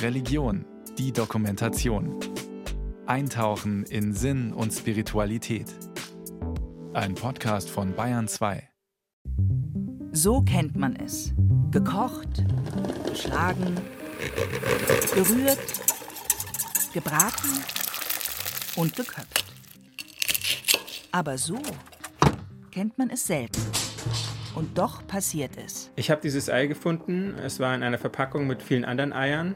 Religion, die Dokumentation. Eintauchen in Sinn und Spiritualität. Ein Podcast von Bayern 2. So kennt man es. Gekocht, geschlagen, gerührt, gebraten und geköpft. Aber so kennt man es selten. Und doch passiert es. Ich habe dieses Ei gefunden. Es war in einer Verpackung mit vielen anderen Eiern,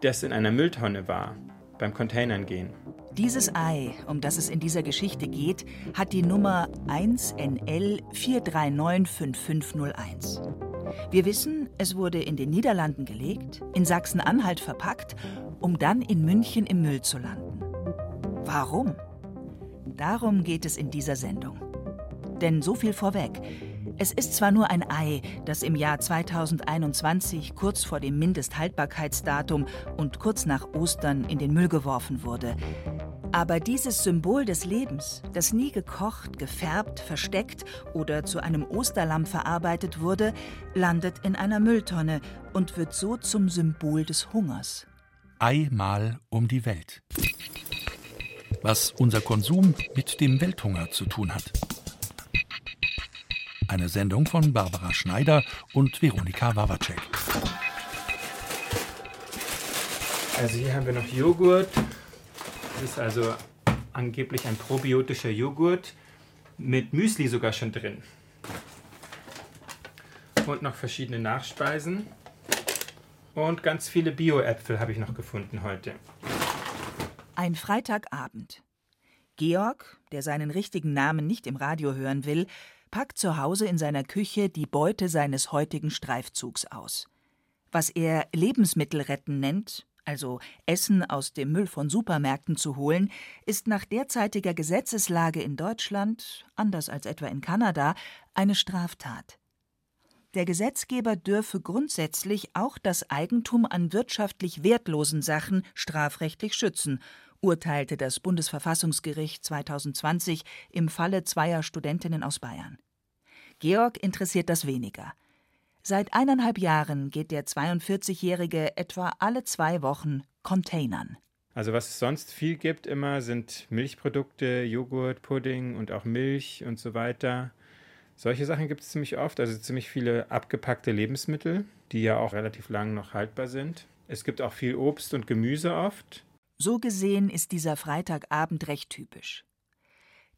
das in einer Mülltonne war, beim Containern gehen. Dieses Ei, um das es in dieser Geschichte geht, hat die Nummer 1NL 4395501. Wir wissen, es wurde in den Niederlanden gelegt, in Sachsen-Anhalt verpackt, um dann in München im Müll zu landen. Warum? Darum geht es in dieser Sendung. Denn so viel vorweg. Es ist zwar nur ein Ei, das im Jahr 2021 kurz vor dem Mindesthaltbarkeitsdatum und kurz nach Ostern in den Müll geworfen wurde. Aber dieses Symbol des Lebens, das nie gekocht, gefärbt, versteckt oder zu einem Osterlamm verarbeitet wurde, landet in einer Mülltonne und wird so zum Symbol des Hungers. Einmal um die Welt. Was unser Konsum mit dem Welthunger zu tun hat. Eine Sendung von Barbara Schneider und Veronika Wawacek. Also hier haben wir noch Joghurt. Das ist also angeblich ein probiotischer Joghurt mit Müsli sogar schon drin. Und noch verschiedene Nachspeisen. Und ganz viele Bio-Äpfel habe ich noch gefunden heute. Ein Freitagabend. Georg, der seinen richtigen Namen nicht im Radio hören will, packt zu Hause in seiner Küche die Beute seines heutigen Streifzugs aus. Was er Lebensmittelretten nennt, also Essen aus dem Müll von Supermärkten zu holen, ist nach derzeitiger Gesetzeslage in Deutschland, anders als etwa in Kanada, eine Straftat. Der Gesetzgeber dürfe grundsätzlich auch das Eigentum an wirtschaftlich wertlosen Sachen strafrechtlich schützen, urteilte das Bundesverfassungsgericht 2020 im Falle zweier Studentinnen aus Bayern. Georg interessiert das weniger. Seit eineinhalb Jahren geht der 42-Jährige etwa alle zwei Wochen Containern. Also was es sonst viel gibt immer sind Milchprodukte, Joghurt, Pudding und auch Milch und so weiter. Solche Sachen gibt es ziemlich oft, also ziemlich viele abgepackte Lebensmittel, die ja auch relativ lang noch haltbar sind. Es gibt auch viel Obst und Gemüse oft. So gesehen ist dieser Freitagabend recht typisch.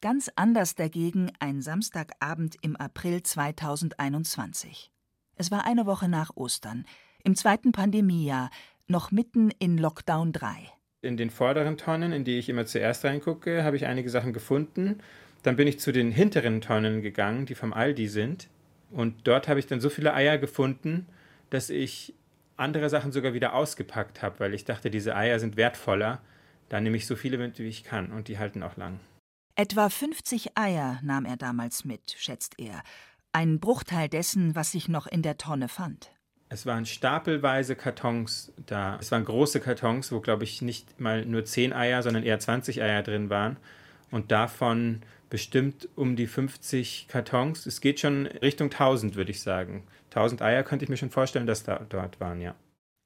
Ganz anders dagegen ein Samstagabend im April 2021. Es war eine Woche nach Ostern, im zweiten Pandemiejahr, noch mitten in Lockdown 3. In den vorderen Tonnen, in die ich immer zuerst reingucke, habe ich einige Sachen gefunden. Dann bin ich zu den hinteren Tonnen gegangen, die vom Aldi sind. Und dort habe ich dann so viele Eier gefunden, dass ich andere Sachen sogar wieder ausgepackt habe, weil ich dachte, diese Eier sind wertvoller. Da nehme ich so viele mit, wie ich kann und die halten auch lang. Etwa 50 Eier nahm er damals mit, schätzt er. Ein Bruchteil dessen, was sich noch in der Tonne fand. Es waren stapelweise Kartons da. Es waren große Kartons, wo, glaube ich, nicht mal nur 10 Eier, sondern eher 20 Eier drin waren. Und davon bestimmt um die 50 Kartons. Es geht schon Richtung 1000, würde ich sagen. 1000 Eier könnte ich mir schon vorstellen, dass da dort waren, ja.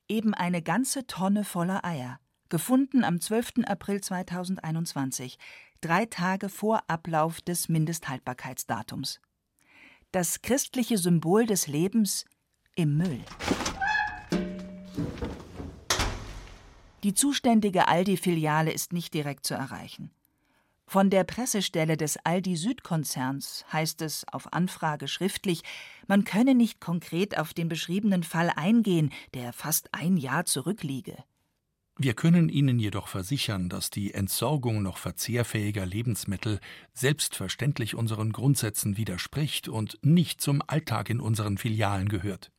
Eben eine ganze Tonne voller Eier. Gefunden am 12. April 2021, drei Tage vor Ablauf des Mindesthaltbarkeitsdatums das christliche Symbol des Lebens im Müll. Die zuständige Aldi-Filiale ist nicht direkt zu erreichen. Von der Pressestelle des Aldi Südkonzerns heißt es auf Anfrage schriftlich, man könne nicht konkret auf den beschriebenen Fall eingehen, der fast ein Jahr zurückliege. Wir können Ihnen jedoch versichern, dass die Entsorgung noch verzehrfähiger Lebensmittel selbstverständlich unseren Grundsätzen widerspricht und nicht zum Alltag in unseren Filialen gehört.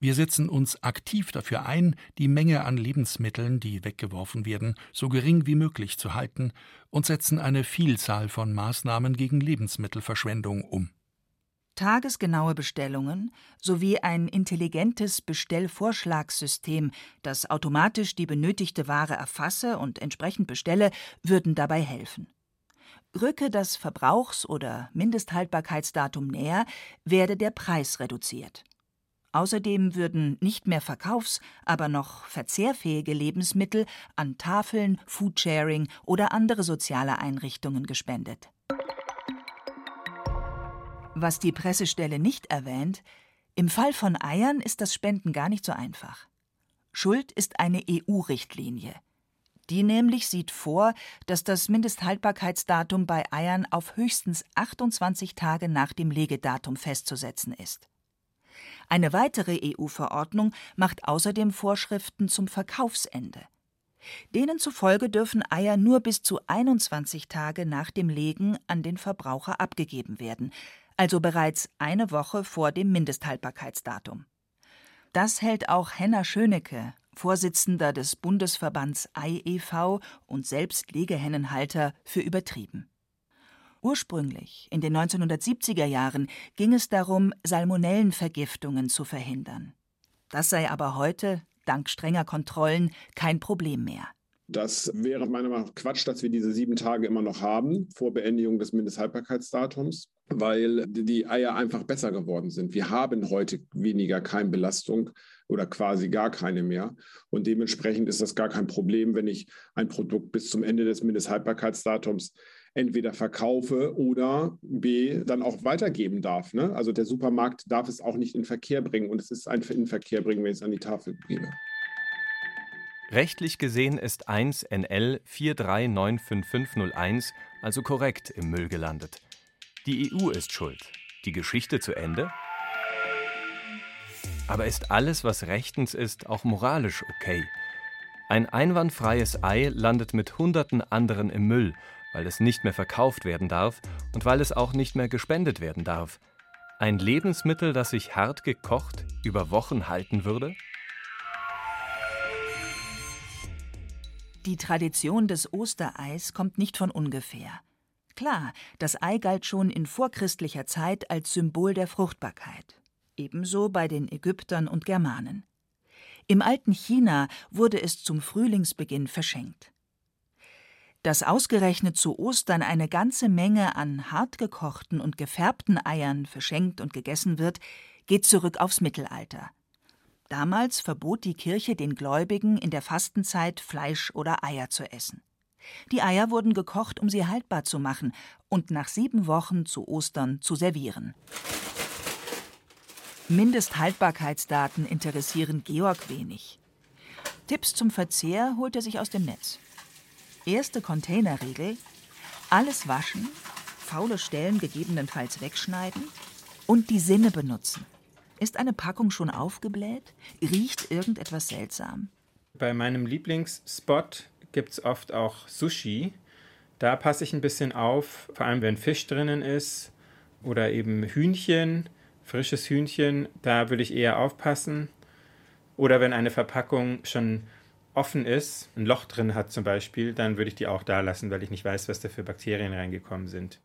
Wir setzen uns aktiv dafür ein, die Menge an Lebensmitteln, die weggeworfen werden, so gering wie möglich zu halten und setzen eine Vielzahl von Maßnahmen gegen Lebensmittelverschwendung um. Tagesgenaue Bestellungen sowie ein intelligentes Bestellvorschlagssystem, das automatisch die benötigte Ware erfasse und entsprechend bestelle, würden dabei helfen. Rücke das Verbrauchs- oder Mindesthaltbarkeitsdatum näher, werde der Preis reduziert. Außerdem würden nicht mehr verkaufs-, aber noch verzehrfähige Lebensmittel an Tafeln, Foodsharing oder andere soziale Einrichtungen gespendet. Was die Pressestelle nicht erwähnt, im Fall von Eiern ist das Spenden gar nicht so einfach. Schuld ist eine EU-Richtlinie. Die nämlich sieht vor, dass das Mindesthaltbarkeitsdatum bei Eiern auf höchstens 28 Tage nach dem Legedatum festzusetzen ist. Eine weitere EU-Verordnung macht außerdem Vorschriften zum Verkaufsende. Denen zufolge dürfen Eier nur bis zu 21 Tage nach dem Legen an den Verbraucher abgegeben werden, also bereits eine Woche vor dem Mindesthaltbarkeitsdatum. Das hält auch Henna Schönecke, Vorsitzender des Bundesverbands Ei e.V. und selbst Legehennenhalter, für übertrieben. Ursprünglich, in den 1970er Jahren, ging es darum, Salmonellenvergiftungen zu verhindern. Das sei aber heute, dank strenger Kontrollen, kein Problem mehr. Das wäre meiner Meinung nach Quatsch, dass wir diese sieben Tage immer noch haben vor Beendigung des Mindesthaltbarkeitsdatums, weil die Eier einfach besser geworden sind. Wir haben heute weniger Keimbelastung oder quasi gar keine mehr. Und dementsprechend ist das gar kein Problem, wenn ich ein Produkt bis zum Ende des Mindesthaltbarkeitsdatums entweder verkaufe oder B dann auch weitergeben darf. Ne? Also der Supermarkt darf es auch nicht in Verkehr bringen und es ist ein in Verkehr bringen, wenn ich es an die Tafel gebe. Rechtlich gesehen ist 1 NL 4395501 also korrekt im Müll gelandet. Die EU ist schuld. Die Geschichte zu Ende? Aber ist alles, was rechtens ist, auch moralisch okay? Ein einwandfreies Ei landet mit hunderten anderen im Müll weil es nicht mehr verkauft werden darf und weil es auch nicht mehr gespendet werden darf. Ein Lebensmittel, das sich hart gekocht über Wochen halten würde? Die Tradition des Ostereis kommt nicht von ungefähr. Klar, das Ei galt schon in vorchristlicher Zeit als Symbol der Fruchtbarkeit. Ebenso bei den Ägyptern und Germanen. Im alten China wurde es zum Frühlingsbeginn verschenkt. Dass ausgerechnet zu Ostern eine ganze Menge an hartgekochten und gefärbten Eiern verschenkt und gegessen wird, geht zurück aufs Mittelalter. Damals verbot die Kirche den Gläubigen in der Fastenzeit Fleisch oder Eier zu essen. Die Eier wurden gekocht, um sie haltbar zu machen und nach sieben Wochen zu Ostern zu servieren. Mindesthaltbarkeitsdaten interessieren Georg wenig. Tipps zum Verzehr holt er sich aus dem Netz. Erste Containerregel: alles waschen, faule Stellen gegebenenfalls wegschneiden und die Sinne benutzen. Ist eine Packung schon aufgebläht? Riecht irgendetwas seltsam? Bei meinem Lieblingsspot gibt es oft auch Sushi. Da passe ich ein bisschen auf, vor allem wenn Fisch drinnen ist oder eben Hühnchen, frisches Hühnchen, da würde ich eher aufpassen. Oder wenn eine Verpackung schon offen ist, ein Loch drin hat zum Beispiel, dann würde ich die auch da lassen, weil ich nicht weiß, was da für Bakterien reingekommen sind.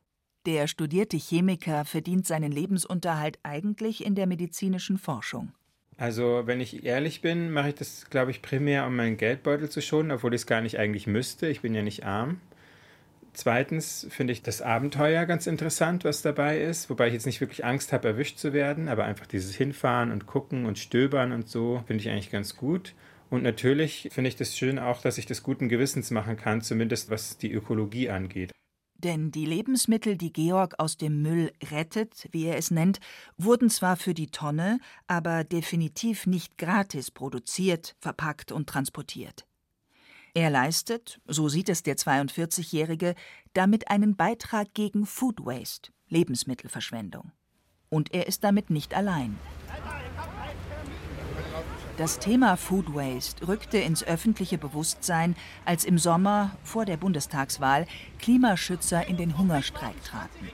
Der studierte Chemiker verdient seinen Lebensunterhalt eigentlich in der medizinischen Forschung. Also, wenn ich ehrlich bin, mache ich das, glaube ich, primär, um meinen Geldbeutel zu schonen, obwohl ich es gar nicht eigentlich müsste. Ich bin ja nicht arm. Zweitens finde ich das Abenteuer ganz interessant, was dabei ist, wobei ich jetzt nicht wirklich Angst habe, erwischt zu werden, aber einfach dieses Hinfahren und Gucken und Stöbern und so finde ich eigentlich ganz gut. Und natürlich finde ich das schön auch, dass ich das guten Gewissens machen kann, zumindest was die Ökologie angeht. Denn die Lebensmittel, die Georg aus dem Müll rettet, wie er es nennt, wurden zwar für die Tonne, aber definitiv nicht gratis produziert, verpackt und transportiert. Er leistet, so sieht es der 42-Jährige, damit einen Beitrag gegen Food Waste, Lebensmittelverschwendung. Und er ist damit nicht allein. Das Thema Food Waste rückte ins öffentliche Bewusstsein, als im Sommer vor der Bundestagswahl Klimaschützer in den Hungerstreik traten.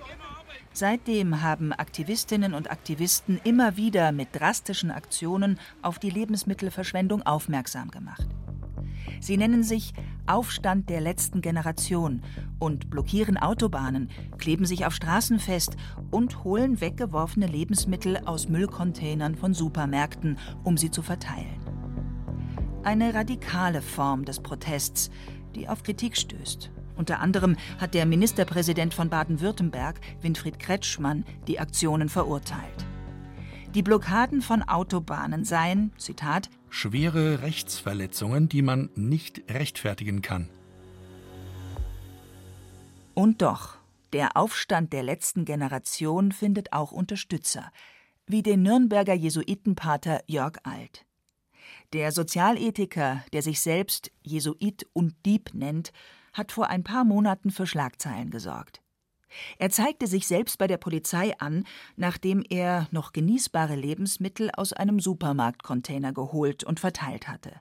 Seitdem haben Aktivistinnen und Aktivisten immer wieder mit drastischen Aktionen auf die Lebensmittelverschwendung aufmerksam gemacht. Sie nennen sich Aufstand der letzten Generation und blockieren Autobahnen, kleben sich auf Straßen fest und holen weggeworfene Lebensmittel aus Müllcontainern von Supermärkten, um sie zu verteilen. Eine radikale Form des Protests, die auf Kritik stößt. Unter anderem hat der Ministerpräsident von Baden-Württemberg, Winfried Kretschmann, die Aktionen verurteilt. Die Blockaden von Autobahnen seien, Zitat, schwere Rechtsverletzungen, die man nicht rechtfertigen kann. Und doch, der Aufstand der letzten Generation findet auch Unterstützer, wie den Nürnberger Jesuitenpater Jörg Alt. Der Sozialethiker, der sich selbst Jesuit und Dieb nennt, hat vor ein paar Monaten für Schlagzeilen gesorgt. Er zeigte sich selbst bei der Polizei an, nachdem er noch genießbare Lebensmittel aus einem Supermarktcontainer geholt und verteilt hatte.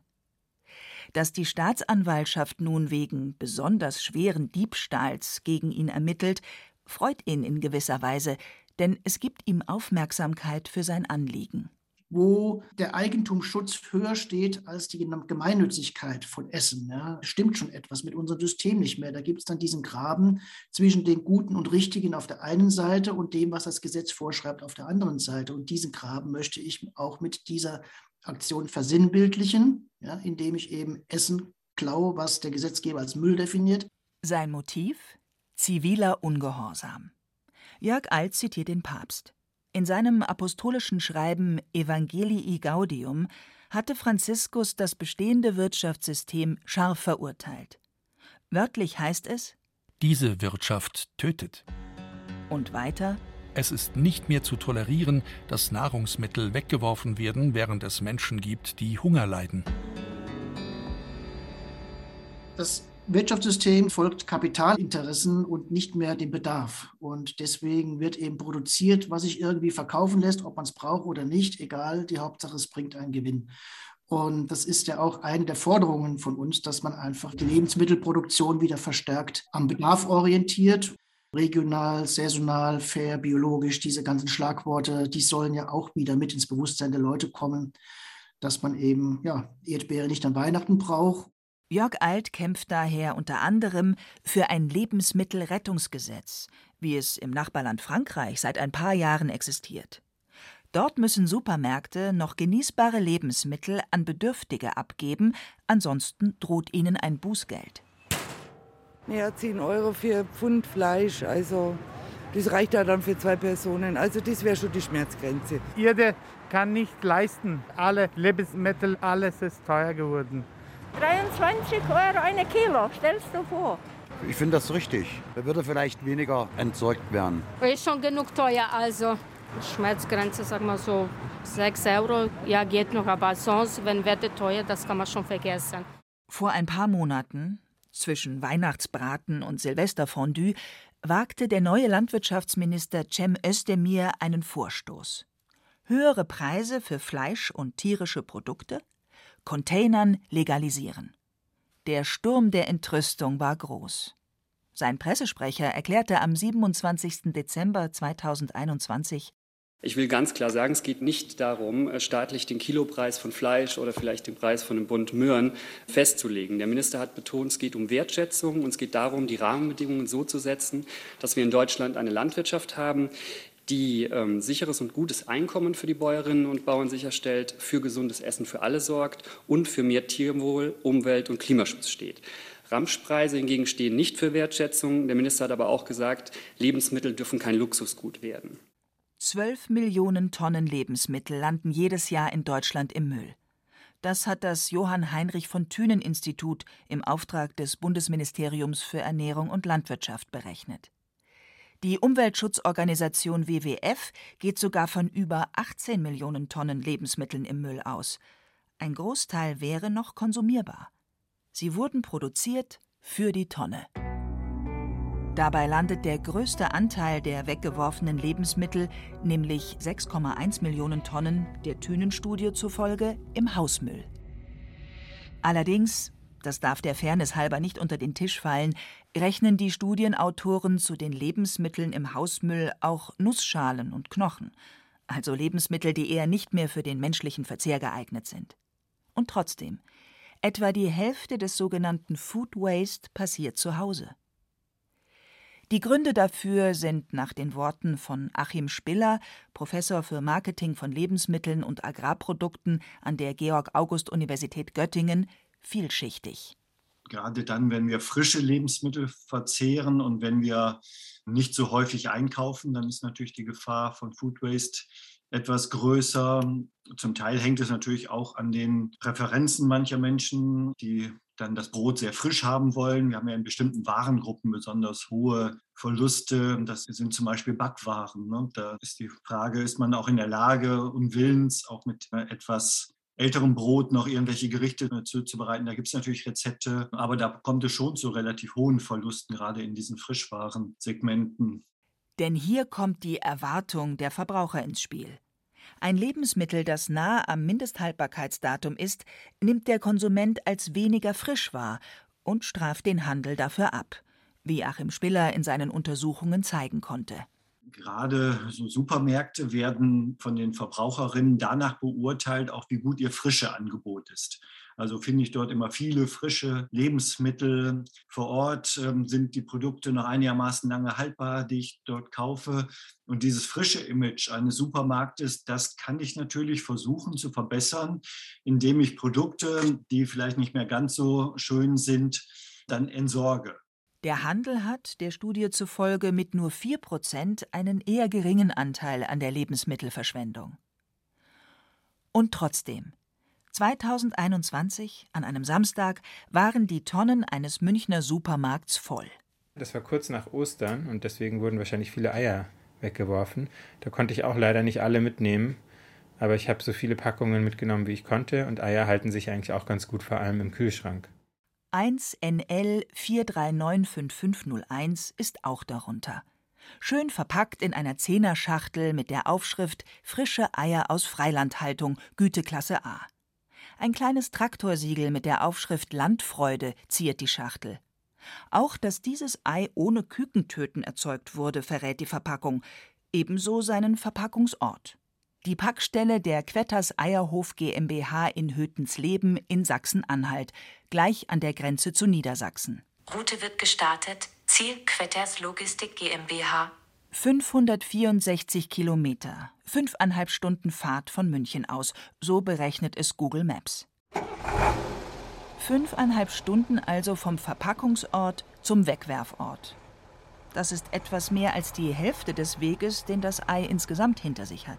Dass die Staatsanwaltschaft nun wegen besonders schweren Diebstahls gegen ihn ermittelt, freut ihn in gewisser Weise, denn es gibt ihm Aufmerksamkeit für sein Anliegen wo der Eigentumsschutz höher steht als die Gemeinnützigkeit von Essen. Ja. Stimmt schon etwas mit unserem System nicht mehr. Da gibt es dann diesen Graben zwischen den Guten und Richtigen auf der einen Seite und dem, was das Gesetz vorschreibt, auf der anderen Seite. Und diesen Graben möchte ich auch mit dieser Aktion versinnbildlichen, ja, indem ich eben Essen klaue, was der Gesetzgeber als Müll definiert. Sein Motiv? Ziviler Ungehorsam. Jörg Alt zitiert den Papst. In seinem apostolischen Schreiben Evangelii Gaudium hatte Franziskus das bestehende Wirtschaftssystem scharf verurteilt. Wörtlich heißt es: Diese Wirtschaft tötet. Und weiter: Es ist nicht mehr zu tolerieren, dass Nahrungsmittel weggeworfen werden, während es Menschen gibt, die Hunger leiden. Das Wirtschaftssystem folgt Kapitalinteressen und nicht mehr dem Bedarf. Und deswegen wird eben produziert, was sich irgendwie verkaufen lässt, ob man es braucht oder nicht, egal. Die Hauptsache, es bringt einen Gewinn. Und das ist ja auch eine der Forderungen von uns, dass man einfach die Lebensmittelproduktion wieder verstärkt am Bedarf orientiert. Regional, saisonal, fair, biologisch, diese ganzen Schlagworte, die sollen ja auch wieder mit ins Bewusstsein der Leute kommen, dass man eben ja, Erdbeere nicht an Weihnachten braucht Jörg Alt kämpft daher unter anderem für ein Lebensmittelrettungsgesetz, wie es im Nachbarland Frankreich seit ein paar Jahren existiert. Dort müssen Supermärkte noch genießbare Lebensmittel an Bedürftige abgeben, ansonsten droht ihnen ein Bußgeld. Ja, 10 Euro für Pfund Fleisch, also das reicht ja dann für zwei Personen. Also das wäre schon die Schmerzgrenze. Jeder kann nicht leisten. Alle Lebensmittel, alles ist teuer geworden. 23 Euro eine Kilo, stellst du vor. Ich finde das richtig. Da würde vielleicht weniger entsorgt werden. Ist schon genug teuer, also Schmerzgrenze, sag mal so 6 Euro, ja geht noch, aber sonst, wenn Werte teuer, das kann man schon vergessen. Vor ein paar Monaten, zwischen Weihnachtsbraten und Silvesterfondue, wagte der neue Landwirtschaftsminister Cem Özdemir einen Vorstoß. Höhere Preise für Fleisch und tierische Produkte, Containern legalisieren. Der Sturm der Entrüstung war groß. Sein Pressesprecher erklärte am 27. Dezember 2021, ich will ganz klar sagen, es geht nicht darum, äh, staatlich den Kilopreis von Fleisch oder vielleicht den Preis von einem Bund Möhren festzulegen. Der Minister hat betont, es geht um Wertschätzung und es geht darum, die Rahmenbedingungen so zu setzen, dass wir in Deutschland eine Landwirtschaft haben, die ähm, sicheres und gutes Einkommen für die Bäuerinnen und Bauern sicherstellt, für gesundes Essen für alle sorgt und für mehr Tierwohl, Umwelt und Klimaschutz steht. Ramschpreise hingegen stehen nicht für Wertschätzung. Der Minister hat aber auch gesagt, Lebensmittel dürfen kein Luxusgut werden. Zwölf Millionen Tonnen Lebensmittel landen jedes Jahr in Deutschland im Müll. Das hat das Johann Heinrich von Thünen Institut im Auftrag des Bundesministeriums für Ernährung und Landwirtschaft berechnet. Die Umweltschutzorganisation WWF geht sogar von über 18 Millionen Tonnen Lebensmitteln im Müll aus. Ein Großteil wäre noch konsumierbar. Sie wurden produziert für die Tonne. Dabei landet der größte Anteil der weggeworfenen Lebensmittel, nämlich 6,1 Millionen Tonnen, der Thünen-Studie zufolge im Hausmüll. Allerdings das darf der Fairness halber nicht unter den Tisch fallen, rechnen die Studienautoren zu den Lebensmitteln im Hausmüll auch Nussschalen und Knochen, also Lebensmittel, die eher nicht mehr für den menschlichen Verzehr geeignet sind. Und trotzdem, etwa die Hälfte des sogenannten Food Waste passiert zu Hause. Die Gründe dafür sind nach den Worten von Achim Spiller, Professor für Marketing von Lebensmitteln und Agrarprodukten an der Georg August Universität Göttingen, vielschichtig. Gerade dann, wenn wir frische Lebensmittel verzehren und wenn wir nicht so häufig einkaufen, dann ist natürlich die Gefahr von Food Waste etwas größer. Zum Teil hängt es natürlich auch an den Präferenzen mancher Menschen, die dann das Brot sehr frisch haben wollen. Wir haben ja in bestimmten Warengruppen besonders hohe Verluste. Das sind zum Beispiel Backwaren. Ne? Da ist die Frage, ist man auch in der Lage und willens, auch mit etwas älterem Brot noch irgendwelche Gerichte zuzubereiten. Da gibt es natürlich Rezepte, aber da kommt es schon zu relativ hohen Verlusten, gerade in diesen Frischwarensegmenten. Denn hier kommt die Erwartung der Verbraucher ins Spiel. Ein Lebensmittel, das nahe am Mindesthaltbarkeitsdatum ist, nimmt der Konsument als weniger frisch wahr und straft den Handel dafür ab, wie Achim Spiller in seinen Untersuchungen zeigen konnte. Gerade so Supermärkte werden von den Verbraucherinnen danach beurteilt, auch wie gut ihr frische Angebot ist. Also finde ich dort immer viele frische Lebensmittel. Vor Ort ähm, sind die Produkte noch einigermaßen lange haltbar, die ich dort kaufe. Und dieses frische Image eines Supermarktes, das kann ich natürlich versuchen zu verbessern, indem ich Produkte, die vielleicht nicht mehr ganz so schön sind, dann entsorge. Der Handel hat, der Studie zufolge, mit nur 4 Prozent einen eher geringen Anteil an der Lebensmittelverschwendung. Und trotzdem, 2021, an einem Samstag, waren die Tonnen eines Münchner Supermarkts voll. Das war kurz nach Ostern und deswegen wurden wahrscheinlich viele Eier weggeworfen. Da konnte ich auch leider nicht alle mitnehmen, aber ich habe so viele Packungen mitgenommen, wie ich konnte und Eier halten sich eigentlich auch ganz gut, vor allem im Kühlschrank. 1 NL 4395501 ist auch darunter. Schön verpackt in einer Zehnerschachtel mit der Aufschrift Frische Eier aus Freilandhaltung, Güteklasse A. Ein kleines Traktorsiegel mit der Aufschrift Landfreude ziert die Schachtel. Auch dass dieses Ei ohne Kükentöten erzeugt wurde, verrät die Verpackung, ebenso seinen Verpackungsort. Die Packstelle der Quetters Eierhof GmbH in Hötensleben in Sachsen-Anhalt, gleich an der Grenze zu Niedersachsen. Route wird gestartet. Ziel Quetters Logistik GmbH. 564 Kilometer, fünfeinhalb Stunden Fahrt von München aus, so berechnet es Google Maps. Fünfeinhalb Stunden also vom Verpackungsort zum Wegwerfort. Das ist etwas mehr als die Hälfte des Weges, den das Ei insgesamt hinter sich hat.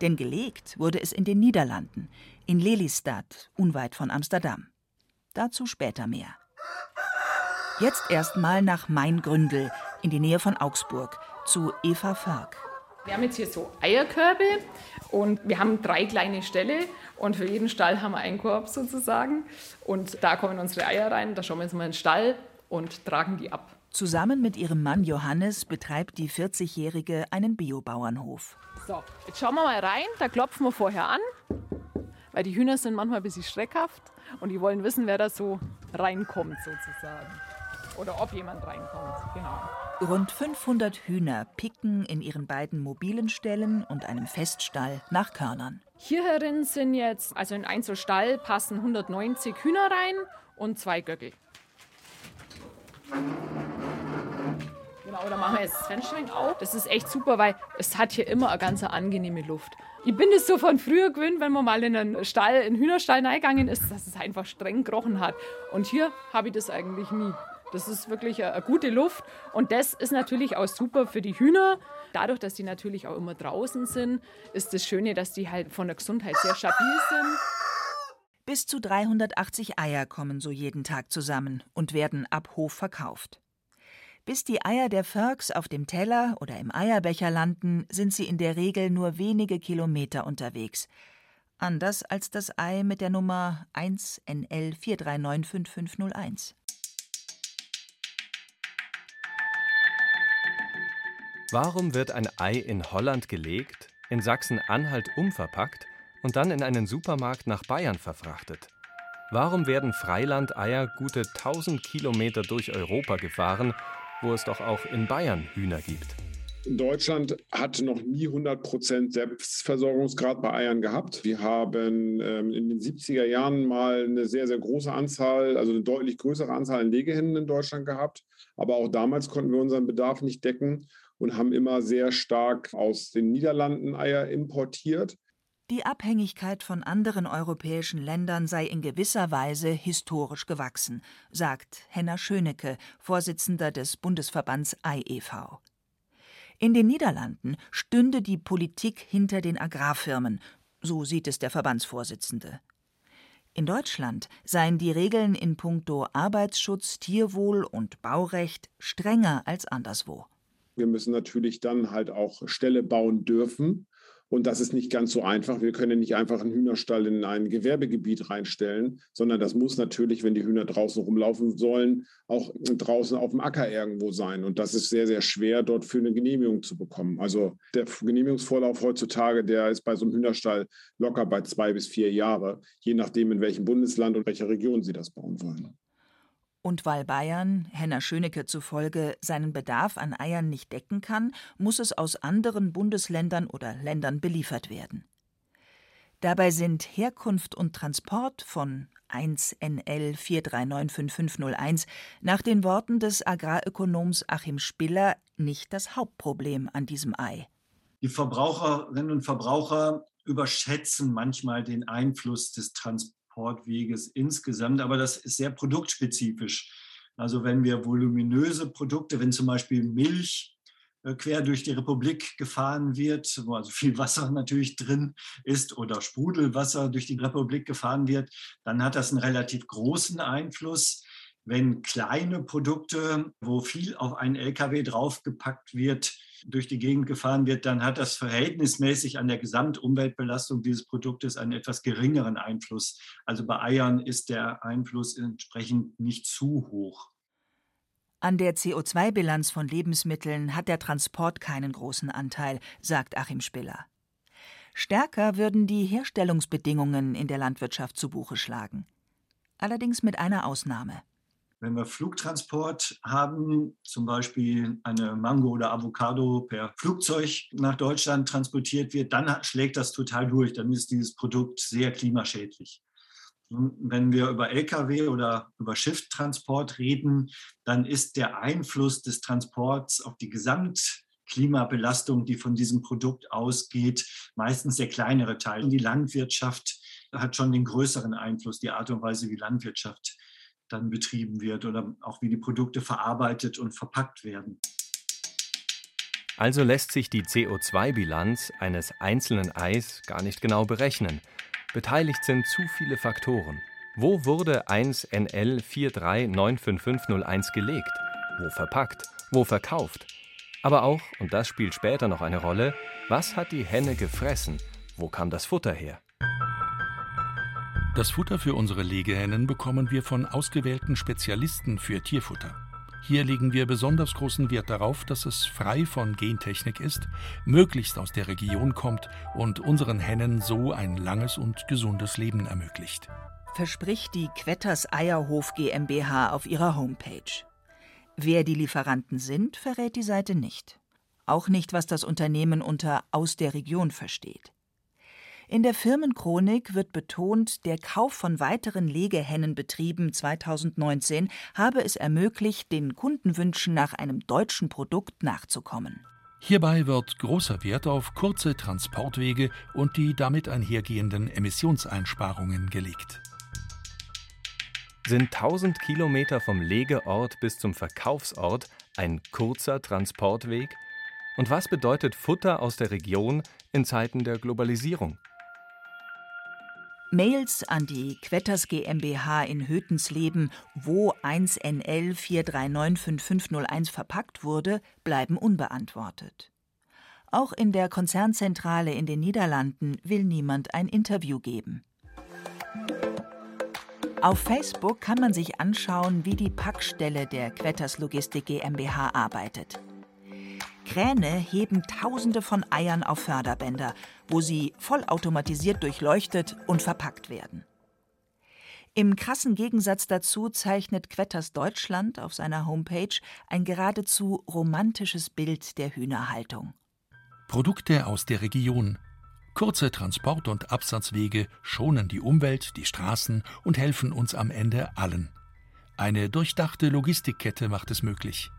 Denn gelegt wurde es in den Niederlanden, in Lelystad, unweit von Amsterdam. Dazu später mehr. Jetzt erstmal nach Maingründel, in die Nähe von Augsburg, zu Eva Förg. Wir haben jetzt hier so Eierkörbe und wir haben drei kleine Ställe und für jeden Stall haben wir einen Korb sozusagen. Und da kommen unsere Eier rein, da schauen wir uns mal in den Stall und tragen die ab. Zusammen mit ihrem Mann Johannes betreibt die 40-Jährige einen Biobauernhof. So, jetzt schauen wir mal rein, da klopfen wir vorher an, weil die Hühner sind manchmal ein bisschen schreckhaft und die wollen wissen, wer da so reinkommt sozusagen. Oder ob jemand reinkommt, genau. Rund 500 Hühner picken in ihren beiden mobilen Ställen und einem Feststall nach Körnern. Hier herin sind jetzt, also in einen so Stall passen 190 Hühner rein und zwei Göckel. Genau, da machen wir jetzt das Fenster auf. Das ist echt super, weil es hat hier immer eine ganz angenehme Luft. Ich bin es so von früher gewöhnt, wenn man mal in einen Stall, in einen Hühnerstall reingegangen ist, dass es einfach streng gerochen hat. Und hier habe ich das eigentlich nie. Das ist wirklich eine, gute Luft und das ist natürlich auch super für die Hühner. Dadurch, dass die natürlich auch immer draußen sind, ist das Schöne, dass die halt von der Gesundheit sehr stabil sind. Bis zu 380 Eier kommen so jeden Tag zusammen und werden ab Hof verkauft. Bis die Eier der Ferks auf dem Teller oder im Eierbecher landen, sind sie in der Regel nur wenige Kilometer unterwegs. Anders als das Ei mit der Nummer 1 NL 4395501. Warum wird ein Ei in Holland gelegt, in Sachsen-Anhalt umverpackt und dann in einen Supermarkt nach Bayern verfrachtet? Warum werden Freilandeier gute 1000 Kilometer durch Europa gefahren, wo es doch auch in Bayern Hühner gibt? Deutschland hat noch nie 100% Selbstversorgungsgrad bei Eiern gehabt. Wir haben ähm, in den 70er Jahren mal eine sehr, sehr große Anzahl, also eine deutlich größere Anzahl an Legehennen in Deutschland gehabt. Aber auch damals konnten wir unseren Bedarf nicht decken und haben immer sehr stark aus den Niederlanden Eier importiert. Die Abhängigkeit von anderen europäischen Ländern sei in gewisser Weise historisch gewachsen, sagt Henna Schönecke, Vorsitzender des Bundesverbands Ei e.V. In den Niederlanden stünde die Politik hinter den Agrarfirmen, so sieht es der Verbandsvorsitzende. In Deutschland seien die Regeln in puncto Arbeitsschutz, Tierwohl und Baurecht strenger als anderswo. Wir müssen natürlich dann halt auch Ställe bauen dürfen. Und das ist nicht ganz so einfach. Wir können nicht einfach einen Hühnerstall in ein Gewerbegebiet reinstellen, sondern das muss natürlich, wenn die Hühner draußen rumlaufen sollen, auch draußen auf dem Acker irgendwo sein. Und das ist sehr, sehr schwer, dort für eine Genehmigung zu bekommen. Also der Genehmigungsvorlauf heutzutage, der ist bei so einem Hühnerstall locker bei zwei bis vier Jahre, je nachdem, in welchem Bundesland und welcher Region Sie das bauen wollen. Und weil Bayern, Henner Schönecke zufolge, seinen Bedarf an Eiern nicht decken kann, muss es aus anderen Bundesländern oder Ländern beliefert werden. Dabei sind Herkunft und Transport von 1NL 4395501 nach den Worten des Agrarökonoms Achim Spiller nicht das Hauptproblem an diesem Ei. Die Verbraucherinnen und Verbraucher überschätzen manchmal den Einfluss des Transports Transportweges insgesamt, aber das ist sehr produktspezifisch. Also wenn wir voluminöse Produkte, wenn zum Beispiel Milch äh, quer durch die Republik gefahren wird, wo also viel Wasser natürlich drin ist oder Sprudelwasser durch die Republik gefahren wird, dann hat das einen relativ großen Einfluss. Wenn kleine Produkte, wo viel auf einen LKW draufgepackt wird, durch die Gegend gefahren wird, dann hat das verhältnismäßig an der Gesamtumweltbelastung dieses Produktes einen etwas geringeren Einfluss. Also bei Eiern ist der Einfluss entsprechend nicht zu hoch. An der CO2-Bilanz von Lebensmitteln hat der Transport keinen großen Anteil, sagt Achim Spiller. Stärker würden die Herstellungsbedingungen in der Landwirtschaft zu Buche schlagen. Allerdings mit einer Ausnahme. Wenn wir Flugtransport haben, zum Beispiel eine Mango oder Avocado per Flugzeug nach Deutschland transportiert wird, dann schlägt das total durch. Dann ist dieses Produkt sehr klimaschädlich. wenn wir über Lkw oder über Schifftransport reden, dann ist der Einfluss des Transports auf die Gesamtklimabelastung, die von diesem Produkt ausgeht, meistens der kleinere Teil. Die Landwirtschaft hat schon den größeren Einfluss, die Art und Weise, wie Landwirtschaft dann betrieben wird oder auch wie die Produkte verarbeitet und verpackt werden. Also lässt sich die CO2-Bilanz eines einzelnen Eis gar nicht genau berechnen. Beteiligt sind zu viele Faktoren. Wo wurde 1NL4395501 gelegt? Wo verpackt? Wo verkauft? Aber auch, und das spielt später noch eine Rolle, was hat die Henne gefressen? Wo kam das Futter her? Das Futter für unsere Legehennen bekommen wir von ausgewählten Spezialisten für Tierfutter. Hier legen wir besonders großen Wert darauf, dass es frei von Gentechnik ist, möglichst aus der Region kommt und unseren Hennen so ein langes und gesundes Leben ermöglicht. Verspricht die Quetters Eierhof GmbH auf ihrer Homepage. Wer die Lieferanten sind, verrät die Seite nicht. Auch nicht, was das Unternehmen unter aus der Region versteht. In der Firmenchronik wird betont, der Kauf von weiteren Legehennenbetrieben 2019 habe es ermöglicht, den Kundenwünschen nach einem deutschen Produkt nachzukommen. Hierbei wird großer Wert auf kurze Transportwege und die damit einhergehenden Emissionseinsparungen gelegt. Sind 1000 Kilometer vom Legeort bis zum Verkaufsort ein kurzer Transportweg? Und was bedeutet Futter aus der Region in Zeiten der Globalisierung? Mails an die Quetters GmbH in Hötensleben, wo 1NL 4395501 verpackt wurde, bleiben unbeantwortet. Auch in der Konzernzentrale in den Niederlanden will niemand ein Interview geben. Auf Facebook kann man sich anschauen, wie die Packstelle der Quetters Logistik GmbH arbeitet. Kräne heben Tausende von Eiern auf Förderbänder, wo sie vollautomatisiert durchleuchtet und verpackt werden. Im krassen Gegensatz dazu zeichnet Quetters Deutschland auf seiner Homepage ein geradezu romantisches Bild der Hühnerhaltung. Produkte aus der Region. Kurze Transport- und Absatzwege schonen die Umwelt, die Straßen und helfen uns am Ende allen. Eine durchdachte Logistikkette macht es möglich.